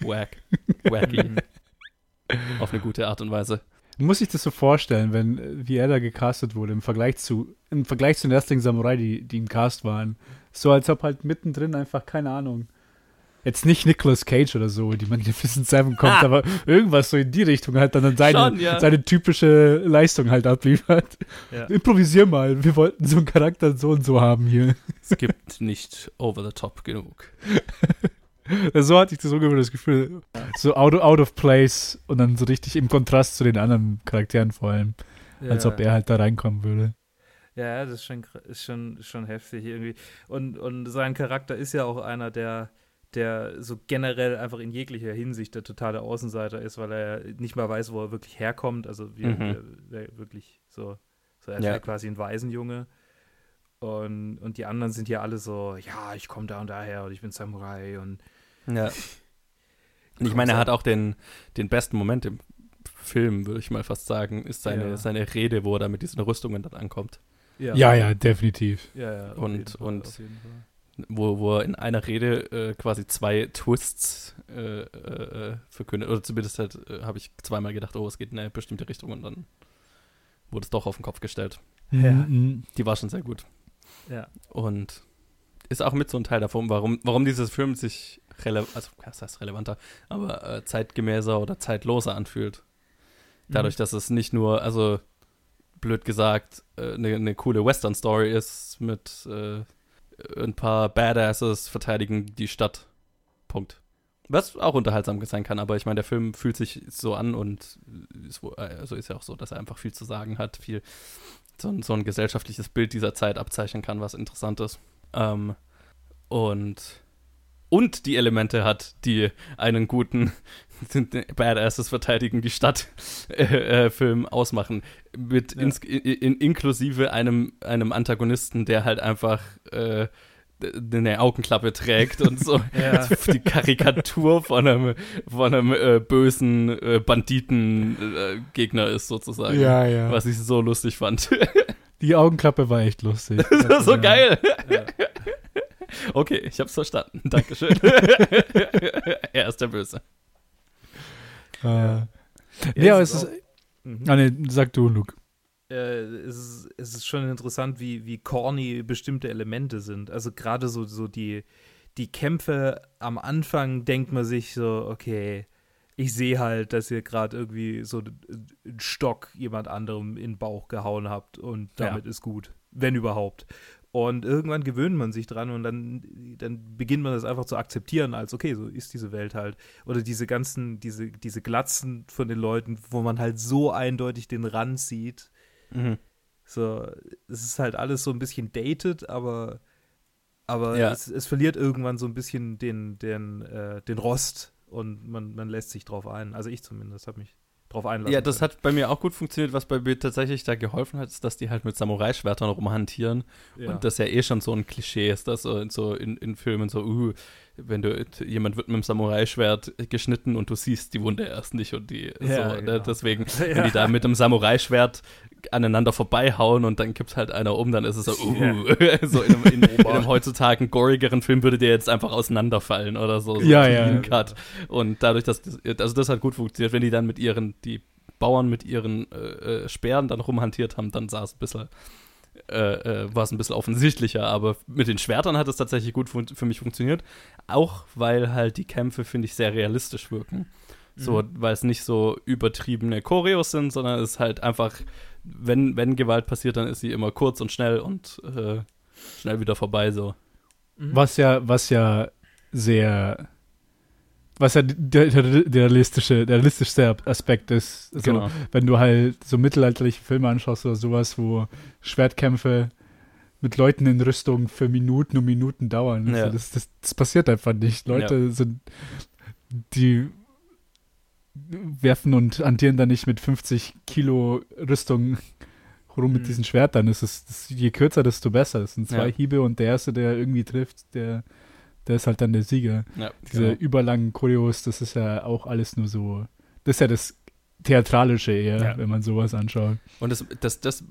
wack, wacky. auf eine gute Art und Weise. Muss ich das so vorstellen, wenn, wie er da gecastet wurde, im Vergleich zu, im Vergleich zu den ersten Samurai, die, die im Cast waren. So als ob halt mittendrin einfach, keine Ahnung, Jetzt nicht Nicolas Cage oder so, die Magnificent Seven kommt, ah. aber irgendwas so in die Richtung halt dann seine, Schon, ja. seine typische Leistung halt abliefert. Ja. Improvisier mal, wir wollten so einen Charakter so und so haben hier. Es gibt nicht over the top genug. so hatte ich das ungefähr das Gefühl. So out, out of place und dann so richtig im Kontrast zu den anderen Charakteren vor allem. Ja. Als ob er halt da reinkommen würde. Ja, das ist schon, ist schon, schon heftig irgendwie. Und, und sein Charakter ist ja auch einer, der der so generell einfach in jeglicher Hinsicht der totale Außenseiter ist, weil er nicht mal weiß, wo er wirklich herkommt. Also wie mhm. er, er wirklich so, so er ist ja. quasi ein Waisenjunge. Und, und die anderen sind ja alle so, ja, ich komme da und daher und ich bin Samurai und ja. Und ich meine, er hat auch den, den besten Moment im Film, würde ich mal fast sagen, ist seine, ja. seine Rede, wo er da mit diesen Rüstungen dann ankommt. Ja, ja, ja definitiv. Ja, ja, und, und wo, wo er in einer Rede äh, quasi zwei Twists äh, äh, verkündet. Oder zumindest halt, äh, habe ich zweimal gedacht, oh, es geht in eine bestimmte Richtung und dann wurde es doch auf den Kopf gestellt. Ja. Mhm. Die war schon sehr gut. Ja. Und ist auch mit so ein Teil davon, warum, warum dieses Film sich relevant, also das heißt relevanter, aber äh, zeitgemäßer oder zeitloser anfühlt. Dadurch, mhm. dass es nicht nur, also blöd gesagt, eine äh, ne coole Western-Story ist mit ein paar Badasses verteidigen die Stadt. Punkt. Was auch unterhaltsam sein kann, aber ich meine, der Film fühlt sich so an und ist, also ist ja auch so, dass er einfach viel zu sagen hat, viel so ein, so ein gesellschaftliches Bild dieser Zeit abzeichnen kann, was interessant ist. Ähm, und, und die Elemente hat, die einen guten Badasses verteidigen die Stadt äh, äh, Film ausmachen. Mit ja. ins, in, inklusive einem, einem Antagonisten, der halt einfach äh, eine Augenklappe trägt und so ja. die Karikatur von einem, von einem äh, bösen äh, Banditengegner äh, ist sozusagen. Ja, ja. Was ich so lustig fand. Die Augenklappe war echt lustig. das ist so ja. geil. Ja. Okay, ich hab's verstanden. Dankeschön. er ist der Böse. Äh, ja, aber es ist. Mhm. Ah, nee, sag du, Luke. äh, es, ist, es ist schon interessant, wie, wie corny bestimmte Elemente sind. Also gerade so, so die, die Kämpfe am Anfang denkt man sich so, okay, ich sehe halt, dass ihr gerade irgendwie so einen Stock jemand anderem in den Bauch gehauen habt und damit ja. ist gut, wenn überhaupt. Und irgendwann gewöhnt man sich dran und dann, dann beginnt man das einfach zu akzeptieren, als okay, so ist diese Welt halt. Oder diese ganzen, diese, diese Glatzen von den Leuten, wo man halt so eindeutig den Rand sieht. Mhm. So, es ist halt alles so ein bisschen dated, aber, aber ja. es, es, verliert irgendwann so ein bisschen den, den, äh, den Rost und man, man lässt sich drauf ein. Also ich zumindest habe mich drauf einlassen. Ja, das können. hat bei mir auch gut funktioniert. Was bei mir tatsächlich da geholfen hat, ist, dass die halt mit Samurai-Schwertern rumhantieren. Ja. Und das ja eh schon so ein Klischee ist, dass so, so in, in Filmen so, uh, wenn du, jemand wird mit einem Samurai-Schwert geschnitten und du siehst die Wunde erst nicht und die, ja, so, ne, genau. deswegen, ja. wenn die da mit einem Samurai-Schwert aneinander vorbeihauen und dann kippt halt einer um, dann ist es so, uh, yeah. so in einem, in, in einem heutzutage gorigeren Film würde der jetzt einfach auseinanderfallen oder so. so ja, ja. Cut. Und dadurch, dass, also das hat gut funktioniert, wenn die dann mit ihren, die Bauern mit ihren äh, äh Speeren dann rumhantiert haben, dann sah es ein bisschen, äh, äh, war es ein bisschen offensichtlicher, aber mit den Schwertern hat es tatsächlich gut für mich funktioniert. Auch weil halt die Kämpfe, finde ich, sehr realistisch wirken. So, mhm. weil es nicht so übertriebene Choreos sind, sondern es ist halt einfach wenn, wenn Gewalt passiert, dann ist sie immer kurz und schnell und äh, schnell wieder vorbei so. Mhm. Was ja, was ja sehr, was ja der, der, der realistische, der realistischste Aspekt ist. Also, genau. Wenn du halt so mittelalterliche Filme anschaust oder sowas, wo Schwertkämpfe mit Leuten in Rüstung für Minuten und Minuten dauern. Also ja. das, das, das, passiert einfach nicht. Leute ja. sind, die werfen und hantieren dann nicht mit 50 Kilo Rüstung rum mit mhm. diesen Schwertern. Es ist, das, je kürzer, desto besser. Es sind zwei ja. Hiebe und der erste, der irgendwie trifft, der, der ist halt dann der Sieger. Ja, Diese genau. überlangen Choreos, das ist ja auch alles nur so. Das ist ja das Theatralische eher, ja. wenn man sowas anschaut. Und das, das, das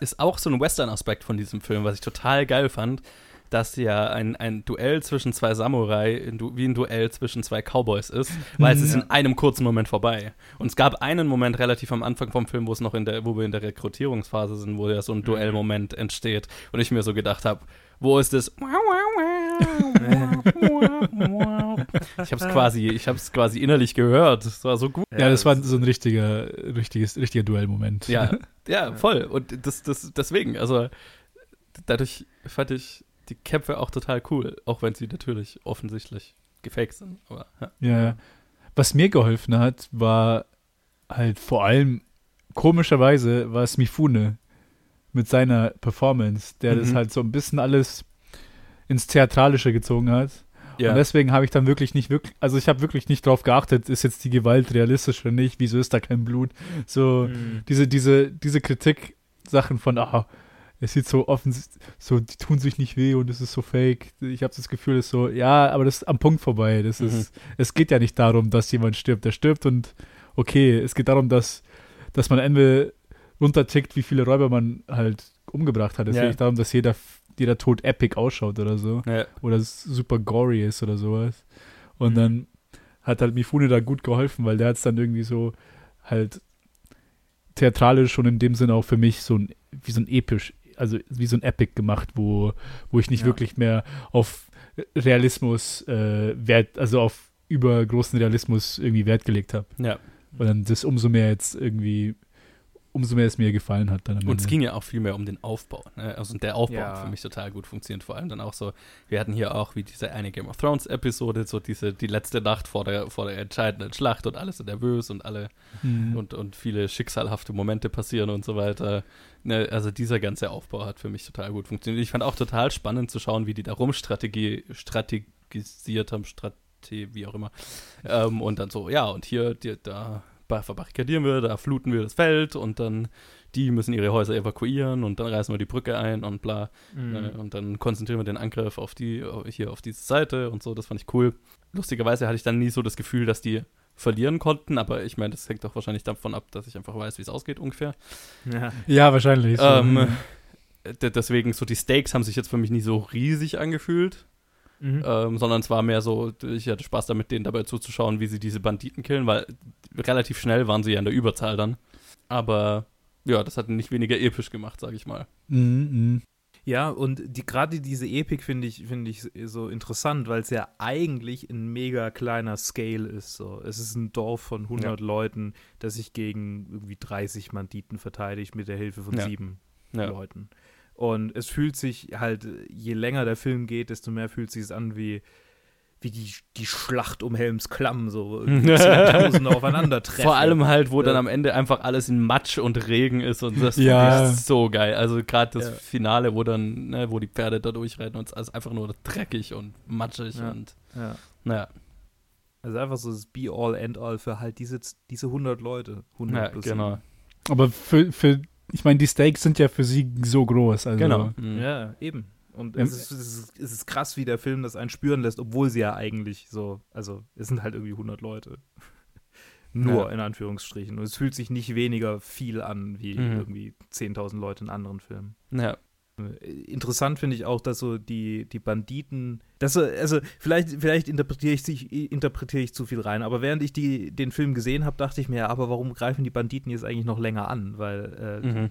ist auch so ein Western-Aspekt von diesem Film, was ich total geil fand dass ja ein, ein Duell zwischen zwei Samurai wie ein Duell zwischen zwei Cowboys ist, weil es ist in einem kurzen Moment vorbei. Und es gab einen Moment relativ am Anfang vom Film, wo es noch in der, wo wir in der Rekrutierungsphase sind, wo ja so ein Duellmoment entsteht und ich mir so gedacht habe, wo ist es? Ich habe es quasi, ich habe es quasi innerlich gehört. Es war so gut. Ja, das war so ein richtiger, richtiges, richtiger Duellmoment. Ja, ja, voll. Und das, das, deswegen, also dadurch fand ich die Kämpfe auch total cool, auch wenn sie natürlich offensichtlich gefaked sind. Aber, ja. ja. Was mir geholfen hat, war halt vor allem komischerweise war es Mifune mit seiner Performance, der mhm. das halt so ein bisschen alles ins Theatralische gezogen hat. Ja. Und deswegen habe ich dann wirklich nicht wirklich, also ich habe wirklich nicht drauf geachtet, ist jetzt die Gewalt realistisch oder nicht, wieso ist da kein Blut? So mhm. diese, diese, diese Kritik-Sachen von, ah, es sieht so offensichtlich, so, die tun sich nicht weh und es ist so fake. Ich habe das Gefühl, es ist so, ja, aber das ist am Punkt vorbei. Das mhm. ist, es geht ja nicht darum, dass jemand stirbt. Der stirbt und okay, es geht darum, dass, dass man Ende runtertickt, wie viele Räuber man halt umgebracht hat. Es ja. geht nicht darum, dass jeder, jeder Tod epic ausschaut oder so. Ja. Oder super gory ist oder sowas. Und mhm. dann hat halt Mifune da gut geholfen, weil der hat es dann irgendwie so halt theatralisch und in dem Sinne auch für mich so ein, wie so ein episch, also wie so ein Epic gemacht, wo, wo ich nicht ja. wirklich mehr auf Realismus äh, Wert, also auf übergroßen Realismus irgendwie Wert gelegt habe. Ja. Und dann das umso mehr jetzt irgendwie umso mehr es mir gefallen hat. Dann und es ging ja auch viel mehr um den Aufbau. Ne? Also der Aufbau ja. hat für mich total gut funktioniert. Vor allem dann auch so, wir hatten hier auch wie diese eine Game of Thrones Episode, so diese, die letzte Nacht vor der, vor der entscheidenden Schlacht und alle sind nervös und alle mhm. und, und viele schicksalhafte Momente passieren und so weiter. Ne? Also dieser ganze Aufbau hat für mich total gut funktioniert. Ich fand auch total spannend zu schauen, wie die da rumstrategie strategisiert haben, Strategie, wie auch immer. Ähm, und dann so, ja, und hier, die, da verbarrikadieren wir, da fluten wir das Feld und dann die müssen ihre Häuser evakuieren und dann reißen wir die Brücke ein und bla. Mhm. Äh, und dann konzentrieren wir den Angriff auf die, hier auf diese Seite und so, das fand ich cool. Lustigerweise hatte ich dann nie so das Gefühl, dass die verlieren konnten, aber ich meine, das hängt doch wahrscheinlich davon ab, dass ich einfach weiß, wie es ausgeht ungefähr. Ja, ja wahrscheinlich. Ähm, deswegen, so die Stakes haben sich jetzt für mich nie so riesig angefühlt. Mhm. Ähm, sondern es war mehr so, ich hatte Spaß damit, denen dabei zuzuschauen, wie sie diese Banditen killen, weil relativ schnell waren sie ja in der Überzahl dann. Aber ja, das hat nicht weniger episch gemacht, sag ich mal. Mhm, mhm. Ja, und die, gerade diese Epik finde ich, find ich so interessant, weil es ja eigentlich ein mega kleiner Scale ist. So. Es ist ein Dorf von 100 ja. Leuten, das sich gegen irgendwie 30 Banditen verteidigt mit der Hilfe von ja. sieben ja. Leuten. Und es fühlt sich halt, je länger der Film geht, desto mehr fühlt sich es an wie wie die, die Schlacht um Helms Klamm so Tausende aufeinandertreffen. Vor allem halt, wo ja. dann am Ende einfach alles in Matsch und Regen ist und das ja. ist so geil. Also gerade das ja. Finale, wo dann, ne, wo die Pferde da durchrennen und es ist einfach nur dreckig und matschig ja. und ja. naja. Also einfach so das Be-all, end-all für halt diese, diese 100 Leute. 100 ja, genau. Aber für, für ich meine, die Stakes sind ja für sie so groß. Also. Genau. Mhm. Ja, eben. Und es ist, es, ist, es ist krass, wie der Film das einen spüren lässt, obwohl sie ja eigentlich so, also es sind halt irgendwie 100 Leute. Nur ja. in Anführungsstrichen. Und es fühlt sich nicht weniger viel an wie mhm. irgendwie 10.000 Leute in anderen Filmen. Ja. Interessant finde ich auch, dass so die, die Banditen, dass so, also vielleicht, vielleicht interpretiere ich, interpretiere ich zu viel rein, aber während ich die, den Film gesehen habe, dachte ich mir, aber warum greifen die Banditen jetzt eigentlich noch länger an? Weil äh, mhm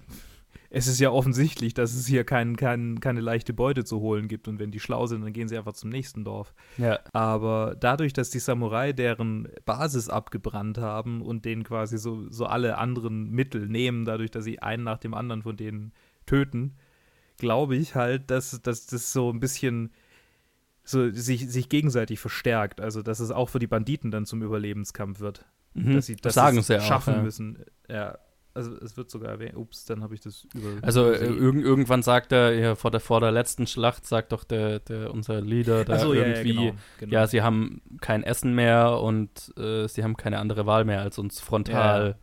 es ist ja offensichtlich, dass es hier kein, kein, keine leichte Beute zu holen gibt. Und wenn die schlau sind, dann gehen sie einfach zum nächsten Dorf. Ja. Aber dadurch, dass die Samurai deren Basis abgebrannt haben und denen quasi so, so alle anderen Mittel nehmen, dadurch, dass sie einen nach dem anderen von denen töten, glaube ich halt, dass, dass das so ein bisschen so sich, sich gegenseitig verstärkt. Also, dass es auch für die Banditen dann zum Überlebenskampf wird. Mhm. Dass sie das, sagen sie schaffen auch, ja. müssen. Ja, also es wird sogar erwähnt. Ups, dann habe ich das über. Also äh, irg irgendwann sagt er, ja, vor der, vor der letzten Schlacht sagt doch der, der unser Leader da so, irgendwie, ja, ja, genau, genau. ja, sie haben kein Essen mehr und äh, sie haben keine andere Wahl mehr, als uns frontal.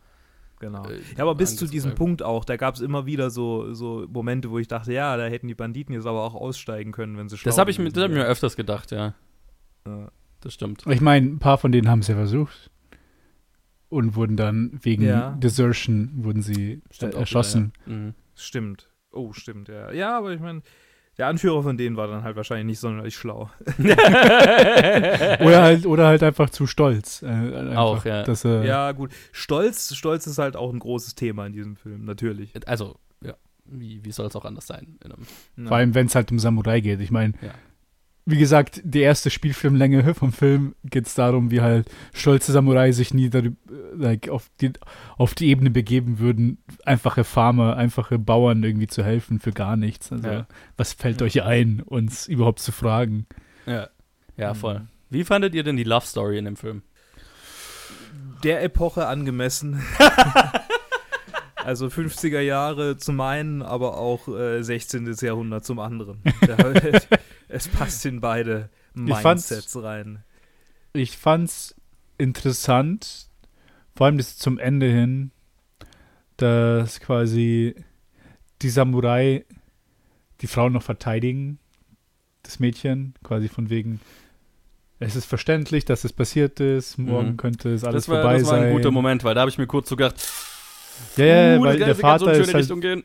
Genau. Äh, ja, aber bis zu diesem Punkt auch, da gab es immer wieder so, so Momente, wo ich dachte, ja, da hätten die Banditen jetzt aber auch aussteigen können, wenn sie schlau Das habe ich, mir, hab ich mir öfters gedacht, ja. ja. Das stimmt. Ich meine, ein paar von denen haben es ja versucht und wurden dann wegen ja. Desertion wurden sie stimmt erschossen. Wieder, ja. mhm. Stimmt. Oh, stimmt, ja. Ja, aber ich meine, der Anführer von denen war dann halt wahrscheinlich nicht sonderlich schlau. oder, halt, oder halt einfach zu stolz. Äh, einfach, auch, ja. Dass, äh, ja, gut. Stolz, Stolz ist halt auch ein großes Thema in diesem Film, natürlich. Also, ja. Wie, wie soll es auch anders sein? Vor allem, wenn es halt um Samurai geht. Ich meine, ja wie gesagt, die erste Spielfilmlänge vom Film geht es darum, wie halt stolze Samurai sich nie like, auf, die, auf die Ebene begeben würden, einfache Farmer, einfache Bauern irgendwie zu helfen für gar nichts. Also, ja. was fällt ja. euch ein, uns überhaupt zu fragen? Ja, ja, voll. Mhm. Wie fandet ihr denn die Love Story in dem Film? Der Epoche angemessen. Also 50er Jahre zum einen, aber auch äh, 16. Jahrhundert zum anderen. es passt in beide Mindsets rein. Ich fand's interessant, vor allem das zum Ende hin, dass quasi die Samurai die Frauen noch verteidigen, das Mädchen, quasi von wegen, es ist verständlich, dass es passiert ist, morgen mhm. könnte es alles das war, vorbei sein. Das war ein guter Moment, weil da habe ich mir kurz so gedacht, ja, ja, uh, weil der Vater so ist halt,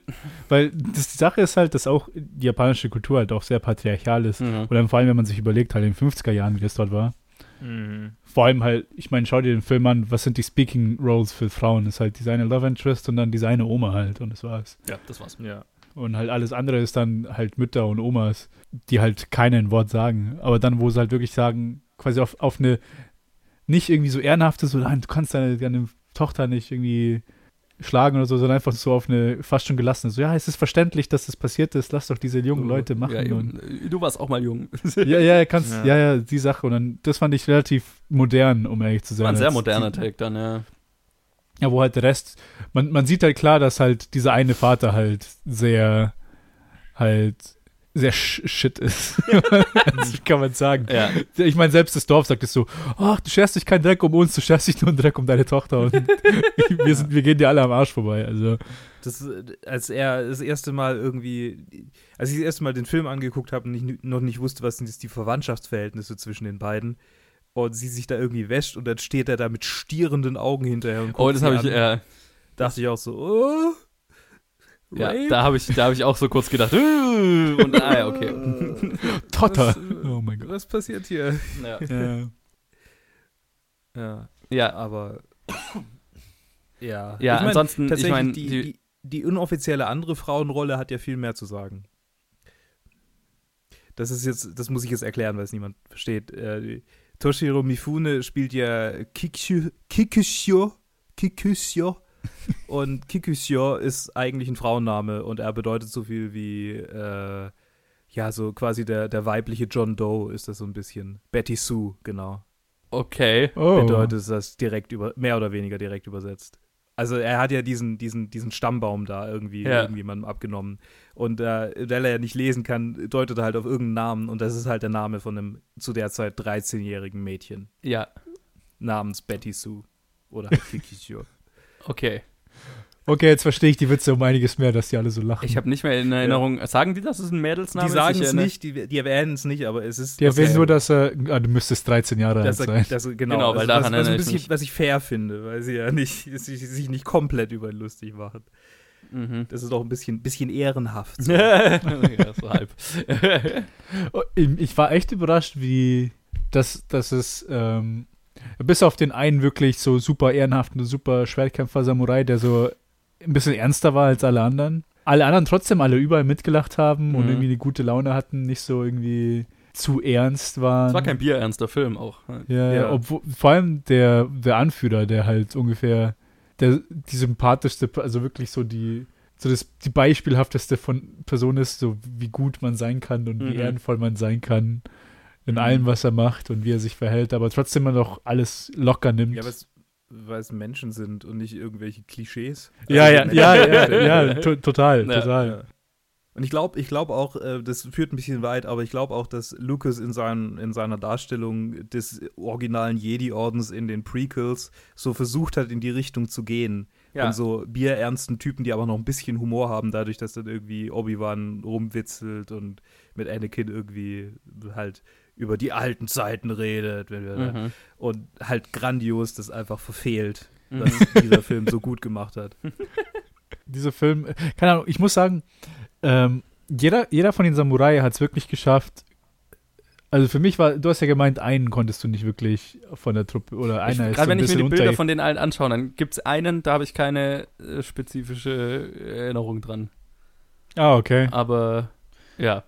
weil das, die Sache ist halt, dass auch die japanische Kultur halt auch sehr patriarchal ist. Mhm. Und dann vor allem, wenn man sich überlegt, halt in den 50er Jahren, wie das dort war. Mhm. Vor allem halt, ich meine, schau dir den Film an, was sind die Speaking Roles für Frauen? Das ist halt diese eine Love Interest und dann diese eine Oma halt und das war's. Ja, das war's. Ja. Und halt alles andere ist dann halt Mütter und Omas, die halt kein Wort sagen. Aber dann, wo sie halt wirklich sagen, quasi auf, auf eine nicht irgendwie so ehrenhafte, so, nein, du kannst deine, deine Tochter nicht irgendwie schlagen oder so, sondern einfach so auf eine fast schon gelassene. So, ja, es ist verständlich, dass das passiert ist. Lass doch diese jungen Leute machen. Ja, und, du warst auch mal jung. ja, ja, kannst, ja. ja, ja, die Sache. Und dann, das fand ich relativ modern, um ehrlich zu sein. War ein sehr moderner Take dann, ja. Ja, wo halt der Rest, man, man sieht halt klar, dass halt dieser eine Vater halt sehr halt sehr shit ist. kann man sagen. Ja. Ich meine, selbst das Dorf sagt es so, ach, du scherst dich keinen Dreck um uns, du scherst dich nur einen Dreck um deine Tochter und wir, sind, wir gehen dir alle am Arsch vorbei. Also. Das, als er das erste Mal irgendwie, als ich das erste Mal den Film angeguckt habe und ich noch nicht wusste, was sind die Verwandtschaftsverhältnisse zwischen den beiden, und sie sich da irgendwie wäscht und dann steht er da mit stierenden Augen hinterher und guckt Oh, das habe ich, ja. Dachte ich auch so, oh. Ja, da habe ich, hab ich auch so kurz gedacht, uh, und ah ja, okay. Totter. Was, oh mein Gott. Was passiert hier? Ja. Ja, ja. ja. aber. Ja, ja ich mein, ansonsten, ich meine, die, die, die inoffizielle andere Frauenrolle hat ja viel mehr zu sagen. Das ist jetzt, das muss ich jetzt erklären, weil es niemand versteht. Äh, Toshiro Mifune spielt ja Kikusho, Kikusho, und Kikusho ist eigentlich ein Frauenname und er bedeutet so viel wie, äh, ja, so quasi der, der weibliche John Doe ist das so ein bisschen. Betty Sue, genau. Okay. Oh. Bedeutet das direkt über, mehr oder weniger direkt übersetzt. Also er hat ja diesen, diesen, diesen Stammbaum da irgendwie ja. irgendjemandem abgenommen. Und äh, weil er ja nicht lesen kann, deutet er halt auf irgendeinen Namen und das ist halt der Name von einem zu der Zeit 13-jährigen Mädchen. Ja. Namens Betty Sue. Oder halt. Okay. Okay, jetzt verstehe ich die Witze um einiges mehr, dass die alle so lachen. Ich habe nicht mehr in Erinnerung. Ja. Sagen die, dass es ein Mädelsname ist? Die sagen es nicht, die, die erwähnen es nicht, aber es ist. Die erwähnen nur, dass er. Ah, du müsstest 13 Jahre alt sein. Das, genau, genau, weil daran was, was, bisschen, ich was ich fair finde, weil sie ja nicht, sich, sich nicht komplett über ihn lustig machen. Mhm. Das ist doch ein bisschen, bisschen ehrenhaft. So. ja, so halb. Oh, ich war echt überrascht, wie das, dass es ähm, bis auf den einen wirklich so super ehrenhaften, super Schwertkämpfer-Samurai, der so ein bisschen ernster war als alle anderen. Alle anderen trotzdem alle überall mitgelacht haben mhm. und irgendwie eine gute Laune hatten, nicht so irgendwie zu ernst waren. Es war kein bierernster Film auch. Ja, ja. Obwohl, vor allem der, der Anführer, der halt ungefähr der, die sympathischste, also wirklich so die, so das, die beispielhafteste von Person ist, so wie gut man sein kann und mhm. wie ehrenvoll man sein kann in mhm. allem, was er macht und wie er sich verhält, aber trotzdem man doch alles locker nimmt. Ja, aber es weil es Menschen sind und nicht irgendwelche Klischees. Ja, also ja, ja, ja, ja, to total, ja, total. Ja. Und ich glaube, ich glaube auch, äh, das führt ein bisschen weit, aber ich glaube auch, dass Lucas in, sein, in seiner Darstellung des originalen Jedi-Ordens in den Prequels so versucht hat, in die Richtung zu gehen. Ja. Von so bierernsten Typen, die aber noch ein bisschen Humor haben, dadurch, dass dann irgendwie Obi-Wan rumwitzelt und mit Anakin irgendwie halt über die alten Zeiten redet mhm. und halt grandios das einfach verfehlt, mhm. dass dieser Film so gut gemacht hat. Dieser Film, keine Ahnung, ich muss sagen, ähm, jeder, jeder von den Samurai hat es wirklich geschafft. Also für mich war, du hast ja gemeint, einen konntest du nicht wirklich von der Truppe oder einer ich, ist Gerade so wenn ich mir die Bilder von den allen anschaue, dann gibt es einen, da habe ich keine äh, spezifische Erinnerung dran. Ah, okay. Aber ja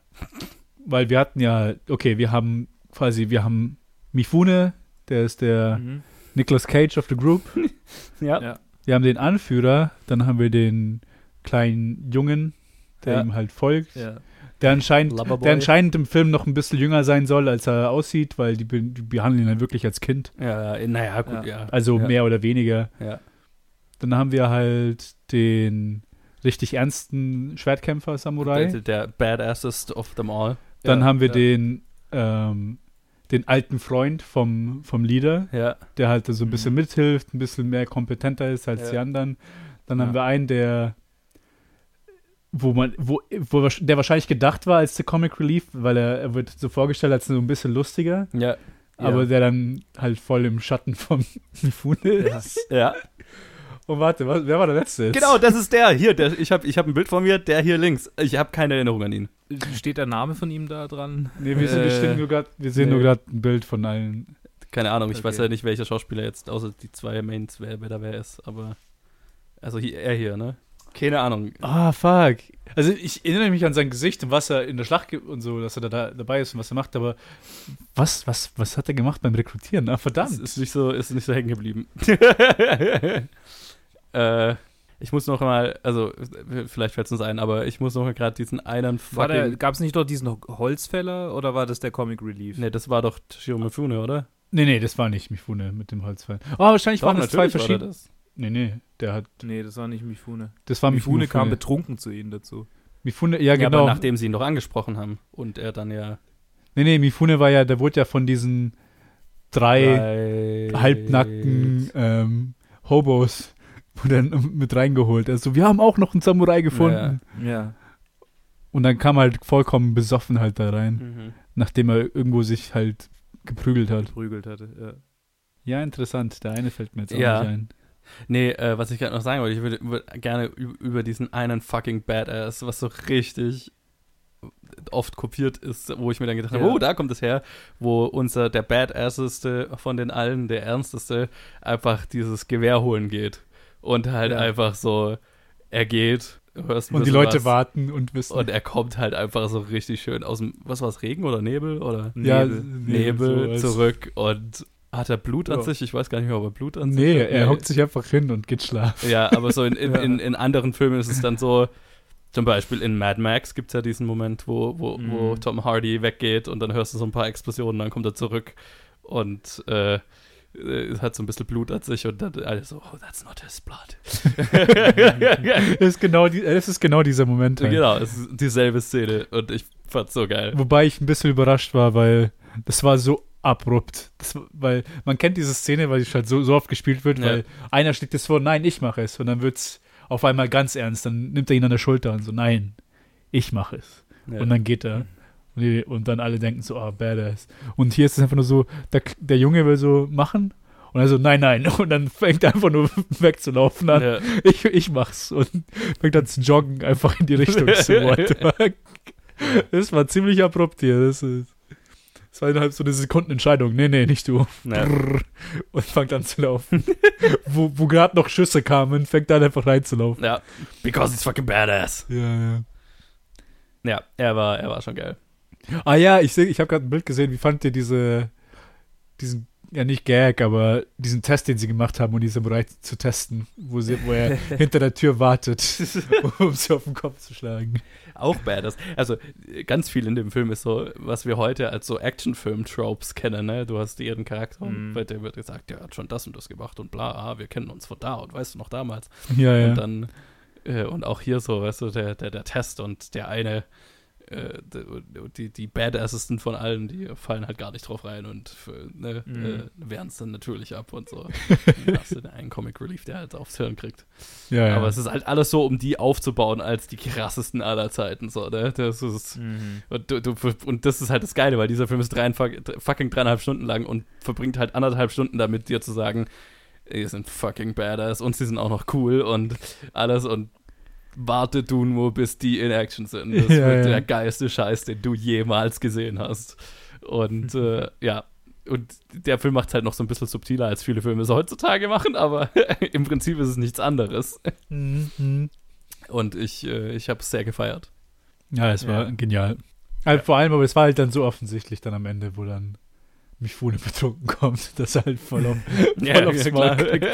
weil wir hatten ja, okay, wir haben quasi, wir haben Mifune, der ist der mhm. Nicolas Cage of the Group. ja. ja. Wir haben den Anführer, dann haben wir den kleinen Jungen, der ja. ihm halt folgt. Ja. Der anscheinend, der anscheinend im Film noch ein bisschen jünger sein soll, als er aussieht, weil die, die behandeln ihn halt wirklich als Kind. Ja, naja, gut, ja. Also mehr oder weniger. Ja. Dann haben wir halt den richtig ernsten Schwertkämpfer-Samurai. Der, der badassest of them all. Dann ja, haben wir ja. den, ähm, den alten Freund vom, vom Leader, ja. der halt so ein bisschen mhm. mithilft, ein bisschen mehr kompetenter ist als die anderen. Dann haben wir einen, der wo man, wo, wo der wahrscheinlich gedacht war als der Comic Relief, weil er, er wird so vorgestellt als so ein bisschen lustiger. Ja. Aber der dann halt voll im Schatten von Mifune ist. Ja. Und oh, warte, was, wer war der letzte? Jetzt? Genau, das ist der. Hier, der, ich habe ich hab ein Bild von mir, der hier links. Ich habe keine Erinnerung an ihn. Steht der Name von ihm da dran? Nee, wir, äh, sind, wir, grad, wir sehen nee. nur gerade ein Bild von allen. Keine Ahnung, ich okay. weiß ja nicht, welcher Schauspieler jetzt, außer die zwei Mains, wer, wer da wer ist, aber. Also hier, er hier, ne? Keine Ahnung. Ah, fuck. Also ich erinnere mich an sein Gesicht und was er in der Schlacht gibt und so, dass er da, dabei ist und was er macht, aber was, was, was hat er gemacht beim Rekrutieren? Ah, verdammt. Das ist nicht so, ist nicht so hängen geblieben. Äh, ich muss noch mal, also vielleicht fällt es uns ein, aber ich muss noch mal gerade diesen einen fucking. Gab es nicht doch diesen Holzfäller oder war das der Comic Relief? Nee, das war doch Shiro Mifune, oder? Nee, nee, das war nicht Mifune mit dem Holzfäller. Oh, wahrscheinlich doch, waren das zwei verschiedene. Das. Nee, nee, der hat. Nee, das war nicht Mifune. Das war Mifune. Mifune kam betrunken zu ihnen dazu. Mifune, ja, genau. Ja, aber nachdem sie ihn doch angesprochen haben und er dann ja. Nee, nee, Mifune war ja, der wurde ja von diesen drei, drei halbnackten ähm, Hobos wurde dann mit reingeholt. Also, wir haben auch noch einen Samurai gefunden. Ja. ja. Und dann kam halt vollkommen besoffen halt da rein, mhm. nachdem er irgendwo sich halt geprügelt hat. Geprügelt hatte, ja. Ja, interessant. Der eine fällt mir jetzt auch ja. nicht ein. Nee, äh, was ich gerade noch sagen wollte, ich würde würd gerne über diesen einen fucking Badass, was so richtig oft kopiert ist, wo ich mir dann gedacht habe, ja. oh, da kommt es her, wo unser, der Badasseste von den allen, der ernsteste, einfach dieses Gewehr holen geht und halt ja. einfach so er geht. und die Leute was. warten und wissen. Und er kommt halt einfach so richtig schön aus dem, was war es, Regen oder Nebel? Oder ja, Nebel, Nebel so zurück und hat er Blut an ja. sich? Ich weiß gar nicht mehr, ob er Blut an nee, sich hat. Nee, er hockt sich einfach hin und geht schlafen. Ja, aber so in, in, in, in anderen Filmen ist es dann so, zum Beispiel in Mad Max gibt es ja diesen Moment, wo, wo, mm. wo mhm. Tom Hardy weggeht und dann hörst du so ein paar Explosionen, dann kommt er zurück und äh, hat so ein bisschen Blut an sich und dann alles so, oh, that's not his blood. das, ist genau die, das ist genau dieser Moment. Halt. Genau, es ist dieselbe Szene und ich fand's so geil. Wobei ich ein bisschen überrascht war, weil das war so abrupt. Das, weil man kennt diese Szene, weil die halt so, so oft gespielt wird, ja. weil einer schlägt es vor, nein, ich mache es. Und dann wird es auf einmal ganz ernst. Dann nimmt er ihn an der Schulter und so, nein, ich mache es. Ja. Und dann geht er. Und, dann alle denken so, ah, oh, badass. Und hier ist es einfach nur so, der, der Junge will so machen und er so, nein, nein. Und dann fängt er einfach nur wegzulaufen an. Ja. Ich, ich mach's. Und fängt dann zu joggen, einfach in die Richtung zu White Das war ziemlich abrupt hier. Das ist das war innerhalb so eine Sekundenentscheidung. Nee, nee, nicht du. Ja. Und fängt an zu laufen. wo wo gerade noch Schüsse kamen, fängt dann einfach reinzulaufen. Ja. Because he's fucking badass. Ja, ja. Ja, er war, er war schon geil. Ah ja, ich, ich habe gerade ein Bild gesehen. Wie fand ihr diese, diesen ja nicht Gag, aber diesen Test, den sie gemacht haben, um die Samurai zu testen, wo, sie, wo er hinter der Tür wartet, um sie auf den Kopf zu schlagen. Auch badass. Also ganz viel in dem Film ist so, was wir heute als so Actionfilm-Tropes kennen, ne? Du hast ihren Charakter mhm. und bei dem wird gesagt, der hat schon das und das gemacht und bla, ah, wir kennen uns von da und weißt du noch damals. Ja, ja. Und dann, äh, und auch hier so, weißt du, der, der, der Test und der eine äh, die, die Badassesten von allen, die fallen halt gar nicht drauf rein und ne, mhm. äh, wehren es dann natürlich ab und so. dann hast du den einen Comic Relief, der halt aufs Hirn kriegt. Ja, ja. Aber es ist halt alles so, um die aufzubauen als die krassesten aller Zeiten. So, ne? Das ist, mhm. und, du, du, und das ist halt das Geile, weil dieser Film ist drein, fucking dreieinhalb Stunden lang und verbringt halt anderthalb Stunden damit, dir zu sagen, die sind fucking badass und sie sind auch noch cool und alles und warte du nur, bis die in Action sind. Das ja, wird ja. der geilste Scheiß, den du jemals gesehen hast. Und äh, ja, und der Film macht es halt noch so ein bisschen subtiler, als viele Filme es heutzutage machen, aber im Prinzip ist es nichts anderes. Mhm. Und ich, äh, ich habe es sehr gefeiert. Ja, es war ja. genial. Also vor allem, aber es war halt dann so offensichtlich dann am Ende, wo dann Mifune betrunken kommt, dass er halt voll, auf, voll ja, aufs Maul kriegt.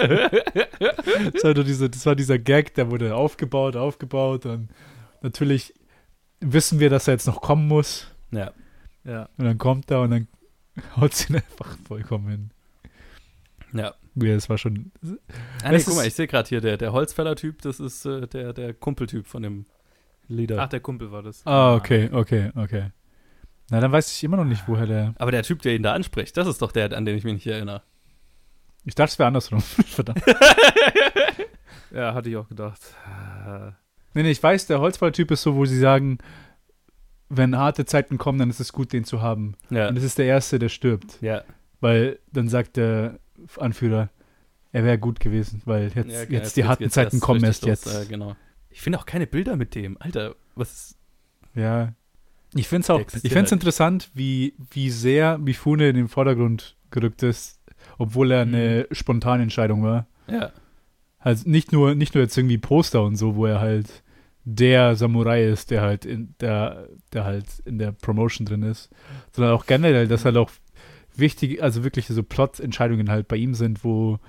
das, war diese, das war dieser Gag, der wurde aufgebaut, aufgebaut und natürlich wissen wir, dass er jetzt noch kommen muss. Ja. ja. Und dann kommt er und dann haut sie ihn einfach vollkommen hin. Ja. Ja, das war schon. Ah, nee, guck mal, ich sehe gerade hier, der, der Holzfäller-Typ, das ist äh, der, der Kumpeltyp von dem Leader. Ach, der Kumpel war das. Ah, okay, okay, okay. Na, dann weiß ich immer noch nicht, woher der. Aber der Typ, der ihn da anspricht, das ist doch der, an den ich mich nicht erinnere. Ich dachte, es wäre andersrum. Verdammt. ja, hatte ich auch gedacht. Nee, nee, ich weiß, der Holzfäller-Typ ist so, wo sie sagen, wenn harte Zeiten kommen, dann ist es gut, den zu haben. Ja. Und das ist der Erste, der stirbt. Ja. Weil dann sagt der Anführer, er wäre gut gewesen, weil jetzt, ja, okay, jetzt die harten Zeiten kommen erst jetzt. Los, äh, genau. Ich finde auch keine Bilder mit dem. Alter, was ist. Ja, ich finde es auch, ich finde es interessant, wie, wie sehr Mifune in den Vordergrund gerückt ist, obwohl er eine mhm. spontane Entscheidung war. Ja. Also nicht nur, nicht nur jetzt irgendwie Poster und so, wo er halt der Samurai ist, der halt in der, der halt in der Promotion drin ist, sondern auch generell, dass halt auch wichtig, also wirklich so Plot-Entscheidungen halt bei ihm sind, wo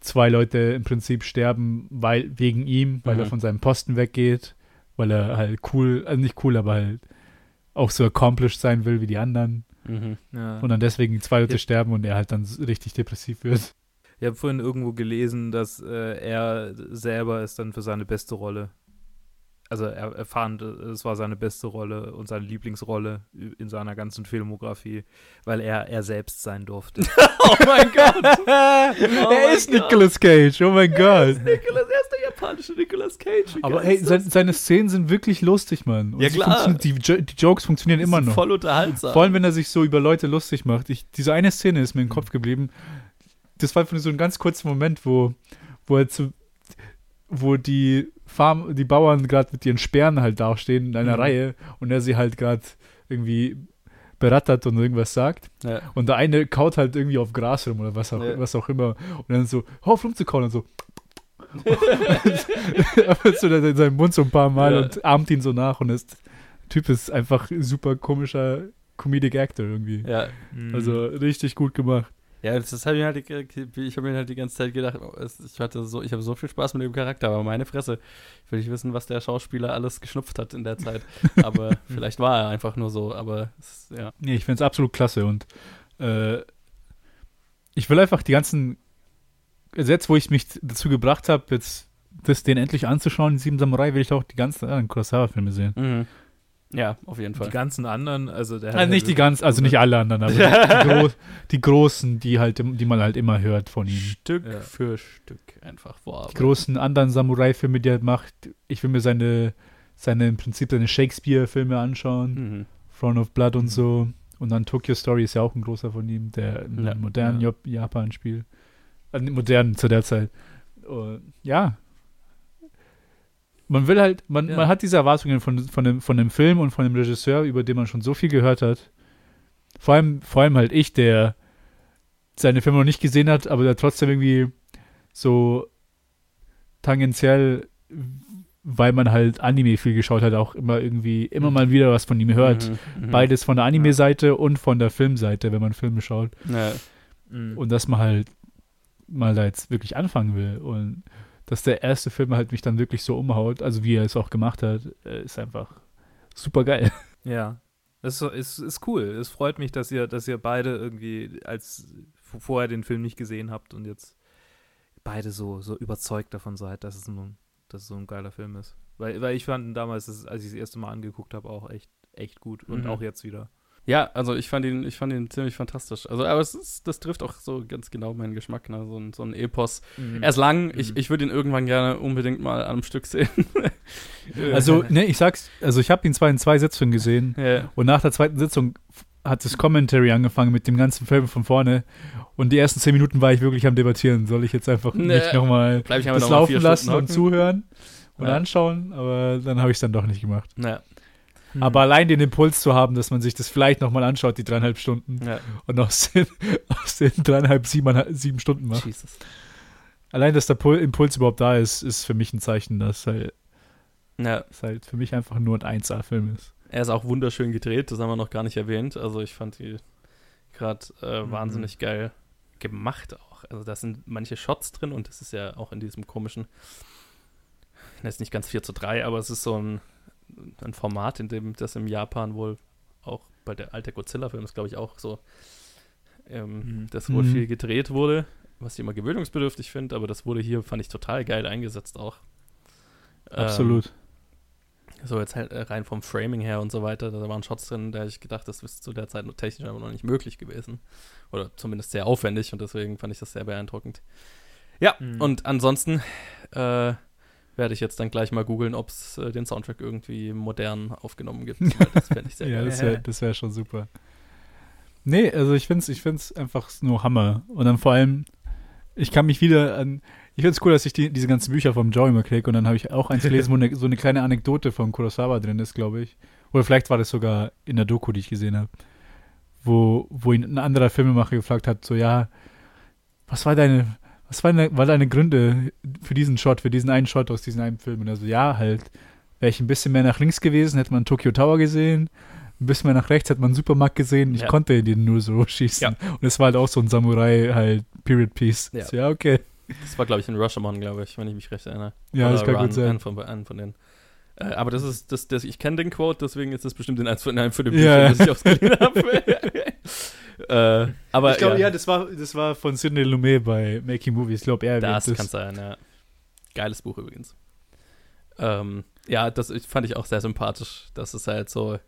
zwei Leute im Prinzip sterben, weil wegen ihm, weil mhm. er von seinem Posten weggeht, weil er halt cool, also nicht cool, aber halt auch so accomplished sein will wie die anderen. Mhm, ja. Und dann deswegen zwei Leute ja. sterben und er halt dann richtig depressiv wird. Ich habe vorhin irgendwo gelesen, dass äh, er selber ist dann für seine beste Rolle also er, erfahren, es war seine beste Rolle und seine Lieblingsrolle in seiner ganzen Filmografie, weil er er selbst sein durfte. oh mein Gott! oh er ist Gott. Nicolas Cage, oh mein Gott! Nicolas, er ist der japanische Nicolas Cage. Aber hey, sein, seine Szenen sind wirklich lustig, Mann. Und ja klar. Die, die, Jokes funktionieren immer noch. Voll unterhaltsam. Vor allem, wenn er sich so über Leute lustig macht. Ich, diese eine Szene ist mir im Kopf geblieben. Das war so ein ganz kurzer Moment, wo, wo er zu wo die Farm, die Bauern gerade mit ihren Sperren halt dastehen in einer mhm. Reihe und er sie halt gerade irgendwie berattert und irgendwas sagt. Ja. Und der eine kaut halt irgendwie auf Gras rum oder was auch, ja. was auch immer. Und dann so, hör auf rumzukauen und so. er so in seinem Mund so ein paar Mal ja. und ahmt ihn so nach und ist, der Typ ist einfach super komischer Comedic Actor irgendwie. Ja. Also richtig gut gemacht. Ja, das, habe ich halt, ich habe mir halt die ganze Zeit gedacht, oh, ich hatte so, ich habe so viel Spaß mit dem Charakter, aber meine Fresse, ich will nicht wissen, was der Schauspieler alles geschnupft hat in der Zeit. Aber vielleicht war er einfach nur so, aber es, ja. Nee, ich finde es absolut klasse und äh, ich will einfach die ganzen, jetzt, wo ich mich dazu gebracht habe, jetzt das den endlich anzuschauen, Sieben Samurai, will ich auch die ganzen anderen Kurosawa-Filme sehen. Mhm. Ja, auf jeden Fall. Die ganzen anderen, also der also nicht die ganz, also nicht alle anderen, aber die, die, Gro die, großen, die halt, die man halt immer hört von ihm. Stück ja. für Stück einfach vor. Die großen anderen Samurai-Filme, die er macht. Ich will mir seine, seine im Prinzip seine Shakespeare-Filme anschauen. Mhm. Throne of Blood und mhm. so. Und dann Tokyo Story ist ja auch ein großer von ihm, der in ja, modernen ja. Japan spielt. Äh, modernen zu der Zeit. Uh, ja, man will halt, man, ja. man hat diese Erwartungen von, von, dem, von dem Film und von dem Regisseur, über den man schon so viel gehört hat. Vor allem, vor allem halt ich, der seine Filme noch nicht gesehen hat, aber der trotzdem irgendwie so tangentiell, weil man halt Anime viel geschaut hat, auch immer irgendwie, immer mal wieder was von ihm hört. Mhm, mhm. Beides von der Anime-Seite ja. und von der Filmseite, wenn man Filme schaut. Ja. Mhm. Und dass man halt mal da jetzt wirklich anfangen will. Und dass der erste Film halt mich dann wirklich so umhaut, also wie er es auch gemacht hat, äh, ist einfach super geil. Ja. Es ist, ist cool. Es freut mich, dass ihr, dass ihr beide irgendwie als vorher den Film nicht gesehen habt und jetzt beide so, so überzeugt davon seid, dass es, ein, dass es so ein geiler Film ist. Weil, weil ich fand damals, als ich das erste Mal angeguckt habe, auch echt, echt gut. Und mhm. auch jetzt wieder. Ja, also ich fand ihn, ich fand ihn ziemlich fantastisch. Also, aber es ist, das trifft auch so ganz genau meinen Geschmack, ne? so, ein, so ein Epos. Mhm. Er ist lang, mhm. ich, ich würde ihn irgendwann gerne unbedingt mal am Stück sehen. also, ne, ich sag's, also ich habe ihn zwar in zwei Sitzungen gesehen ja. und nach der zweiten Sitzung hat das Commentary angefangen mit dem ganzen Film von vorne. Und die ersten zehn Minuten war ich wirklich am Debattieren. Soll ich jetzt einfach nee. nicht nochmal das noch laufen lassen und zuhören und ja. anschauen? Aber dann habe ich es dann doch nicht gemacht. Ja. Mhm. Aber allein den Impuls zu haben, dass man sich das vielleicht nochmal anschaut, die dreieinhalb Stunden, ja. und aus den, aus den dreieinhalb, sieben, sieben Stunden macht. Jesus. Allein, dass der Impuls überhaupt da ist, ist für mich ein Zeichen, dass halt, ja. es halt für mich einfach nur ein 1A-Film ist. Er ist auch wunderschön gedreht, das haben wir noch gar nicht erwähnt. Also ich fand die gerade äh, mhm. wahnsinnig geil gemacht auch. Also da sind manche Shots drin und das ist ja auch in diesem komischen, das ist nicht ganz 4 zu 3, aber es ist so ein ein Format, in dem das im Japan wohl auch bei der alte Godzilla-Film ist, glaube ich, auch so, ähm, mhm. das wohl mhm. viel gedreht wurde, was ich immer gewöhnungsbedürftig finde, aber das wurde hier, fand ich, total geil eingesetzt auch. Absolut. Ähm, so jetzt halt äh, rein vom Framing her und so weiter, da waren Shots drin, da ich gedacht, das ist zu der Zeit nur technisch aber noch nicht möglich gewesen. Oder zumindest sehr aufwendig und deswegen fand ich das sehr beeindruckend. Ja, mhm. und ansonsten äh, werde ich jetzt dann gleich mal googeln, ob es äh, den Soundtrack irgendwie modern aufgenommen gibt. Das fände ich sehr Ja, das wäre wär schon super. Nee, also ich finde es ich find's einfach nur Hammer. Und dann vor allem, ich kann mich wieder an. Ich finde es cool, dass ich die, diese ganzen Bücher vom Joey immer kriege und dann habe ich auch eins gelesen, wo eine, so eine kleine Anekdote von Kurosawa drin ist, glaube ich. Oder vielleicht war das sogar in der Doku, die ich gesehen habe. Wo, wo ihn ein anderer Filmemacher gefragt hat, so, ja, was war deine, was waren deine, war deine Gründe für diesen Shot, für diesen einen Shot aus diesem einen Film? Und er so, ja, halt, wäre ich ein bisschen mehr nach links gewesen, hätte man Tokyo Tower gesehen. Ein bisschen mehr nach rechts hätte man einen Supermarkt gesehen. Ich ja. konnte den nur so schießen. Ja. Und es war halt auch so ein Samurai, halt, Period Piece. Ja, so, ja okay. Das war, glaube ich, in Rushamon, glaube ich, wenn ich mich recht erinnere. Ja, Oder das kann Run, gut sein. Von, einen von denen. Äh, aber das ist, das, das, ich kenne den Quote, deswegen ist das bestimmt in einem von, von den Büchern, ja. das ich ausgeliehen habe. äh, aber ich glaube, ja. ja, das, war, das war von Sidney Lumet bei Making Movies. Ich glaube, er Das kann sein, ja. Geiles Buch übrigens. Ähm, ja, das fand ich auch sehr sympathisch. Das ist halt so.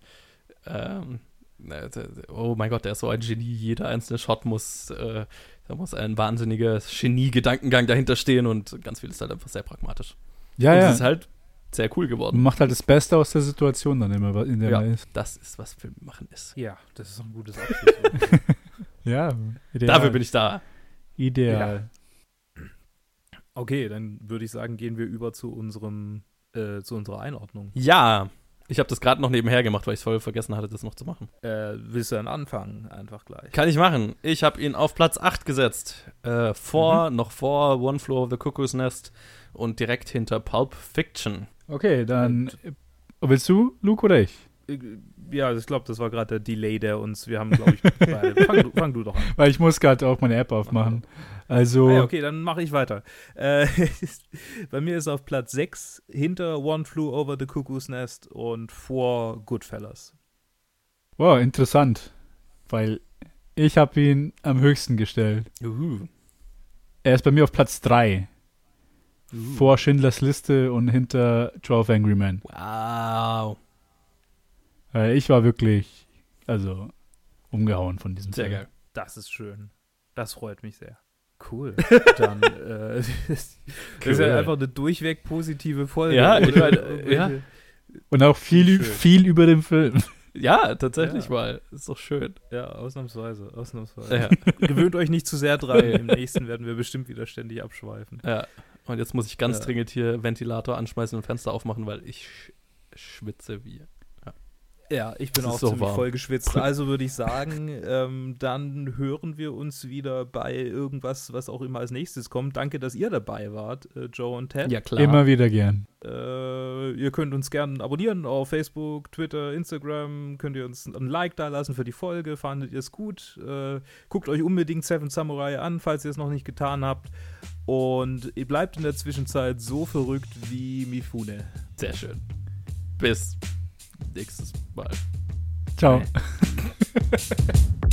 Ähm, äh, oh mein Gott, der ist so ein Genie. Jeder einzelne Shot muss, äh, da muss ein wahnsinniger Genie-Gedankengang dahinter stehen und ganz viel ist halt einfach sehr pragmatisch. Ja, und ja. Es ist halt sehr cool geworden. macht halt das Beste aus der Situation dann immer, in der ja, man ist. Das ist, was Film machen ist. Ja, das ist ein gutes Abschluss. ja, ideal. Dafür bin ich da. Ideal. Ja. Okay, dann würde ich sagen, gehen wir über zu unserem, äh, zu unserer Einordnung. Ja, ich habe das gerade noch nebenher gemacht, weil ich es voll vergessen hatte, das noch zu machen. Äh, willst du dann anfangen? Einfach gleich. Kann ich machen. Ich habe ihn auf Platz 8 gesetzt. Äh, vor, mhm. noch vor One Floor of the Cuckoo's Nest und direkt hinter Pulp Fiction. Okay, dann und, willst du, Luke oder ich? Äh, ja, ich glaube, das war gerade der Delay, der uns, wir haben, glaube ich, fang, du, fang, du, doch an. Weil ich muss gerade auch meine App aufmachen. Also. Ah, okay, dann mache ich weiter. Äh, bei mir ist auf Platz 6 hinter One Flew Over the Cuckoo's Nest und vor Goodfellas. Wow, interessant. Weil ich habe ihn am höchsten gestellt. Uh. Er ist bei mir auf Platz 3. Uh. Vor Schindlers Liste und hinter 12 Angry Men. Wow. Weil ich war wirklich, also, umgehauen von diesem Sehr Film. geil. Das ist schön. Das freut mich sehr. Cool. Dann, äh, das cool. ist ja einfach eine durchweg positive Folge. Ja, ich meine, ja. Und auch viel, viel über den Film. Ja, tatsächlich ja. mal. Ist doch schön. Ja, ausnahmsweise. Ausnahmsweise. Ja. Gewöhnt euch nicht zu sehr dran. Im nächsten werden wir bestimmt wieder ständig abschweifen. Ja. Und jetzt muss ich ganz ja. dringend hier Ventilator anschmeißen und Fenster aufmachen, weil ich schwitze wie ja, ich bin auch so ziemlich warm. voll geschwitzt. Also würde ich sagen, ähm, dann hören wir uns wieder bei irgendwas, was auch immer als nächstes kommt. Danke, dass ihr dabei wart, äh, Joe und Ted. Ja, klar. Immer wieder gern. Äh, ihr könnt uns gerne abonnieren auf Facebook, Twitter, Instagram. Könnt ihr uns ein Like da lassen für die Folge. Fandet ihr es gut? Äh, guckt euch unbedingt Seven Samurai an, falls ihr es noch nicht getan habt. Und ihr bleibt in der Zwischenzeit so verrückt wie Mifune. Sehr schön. Bis nächstes Mal. Ciao.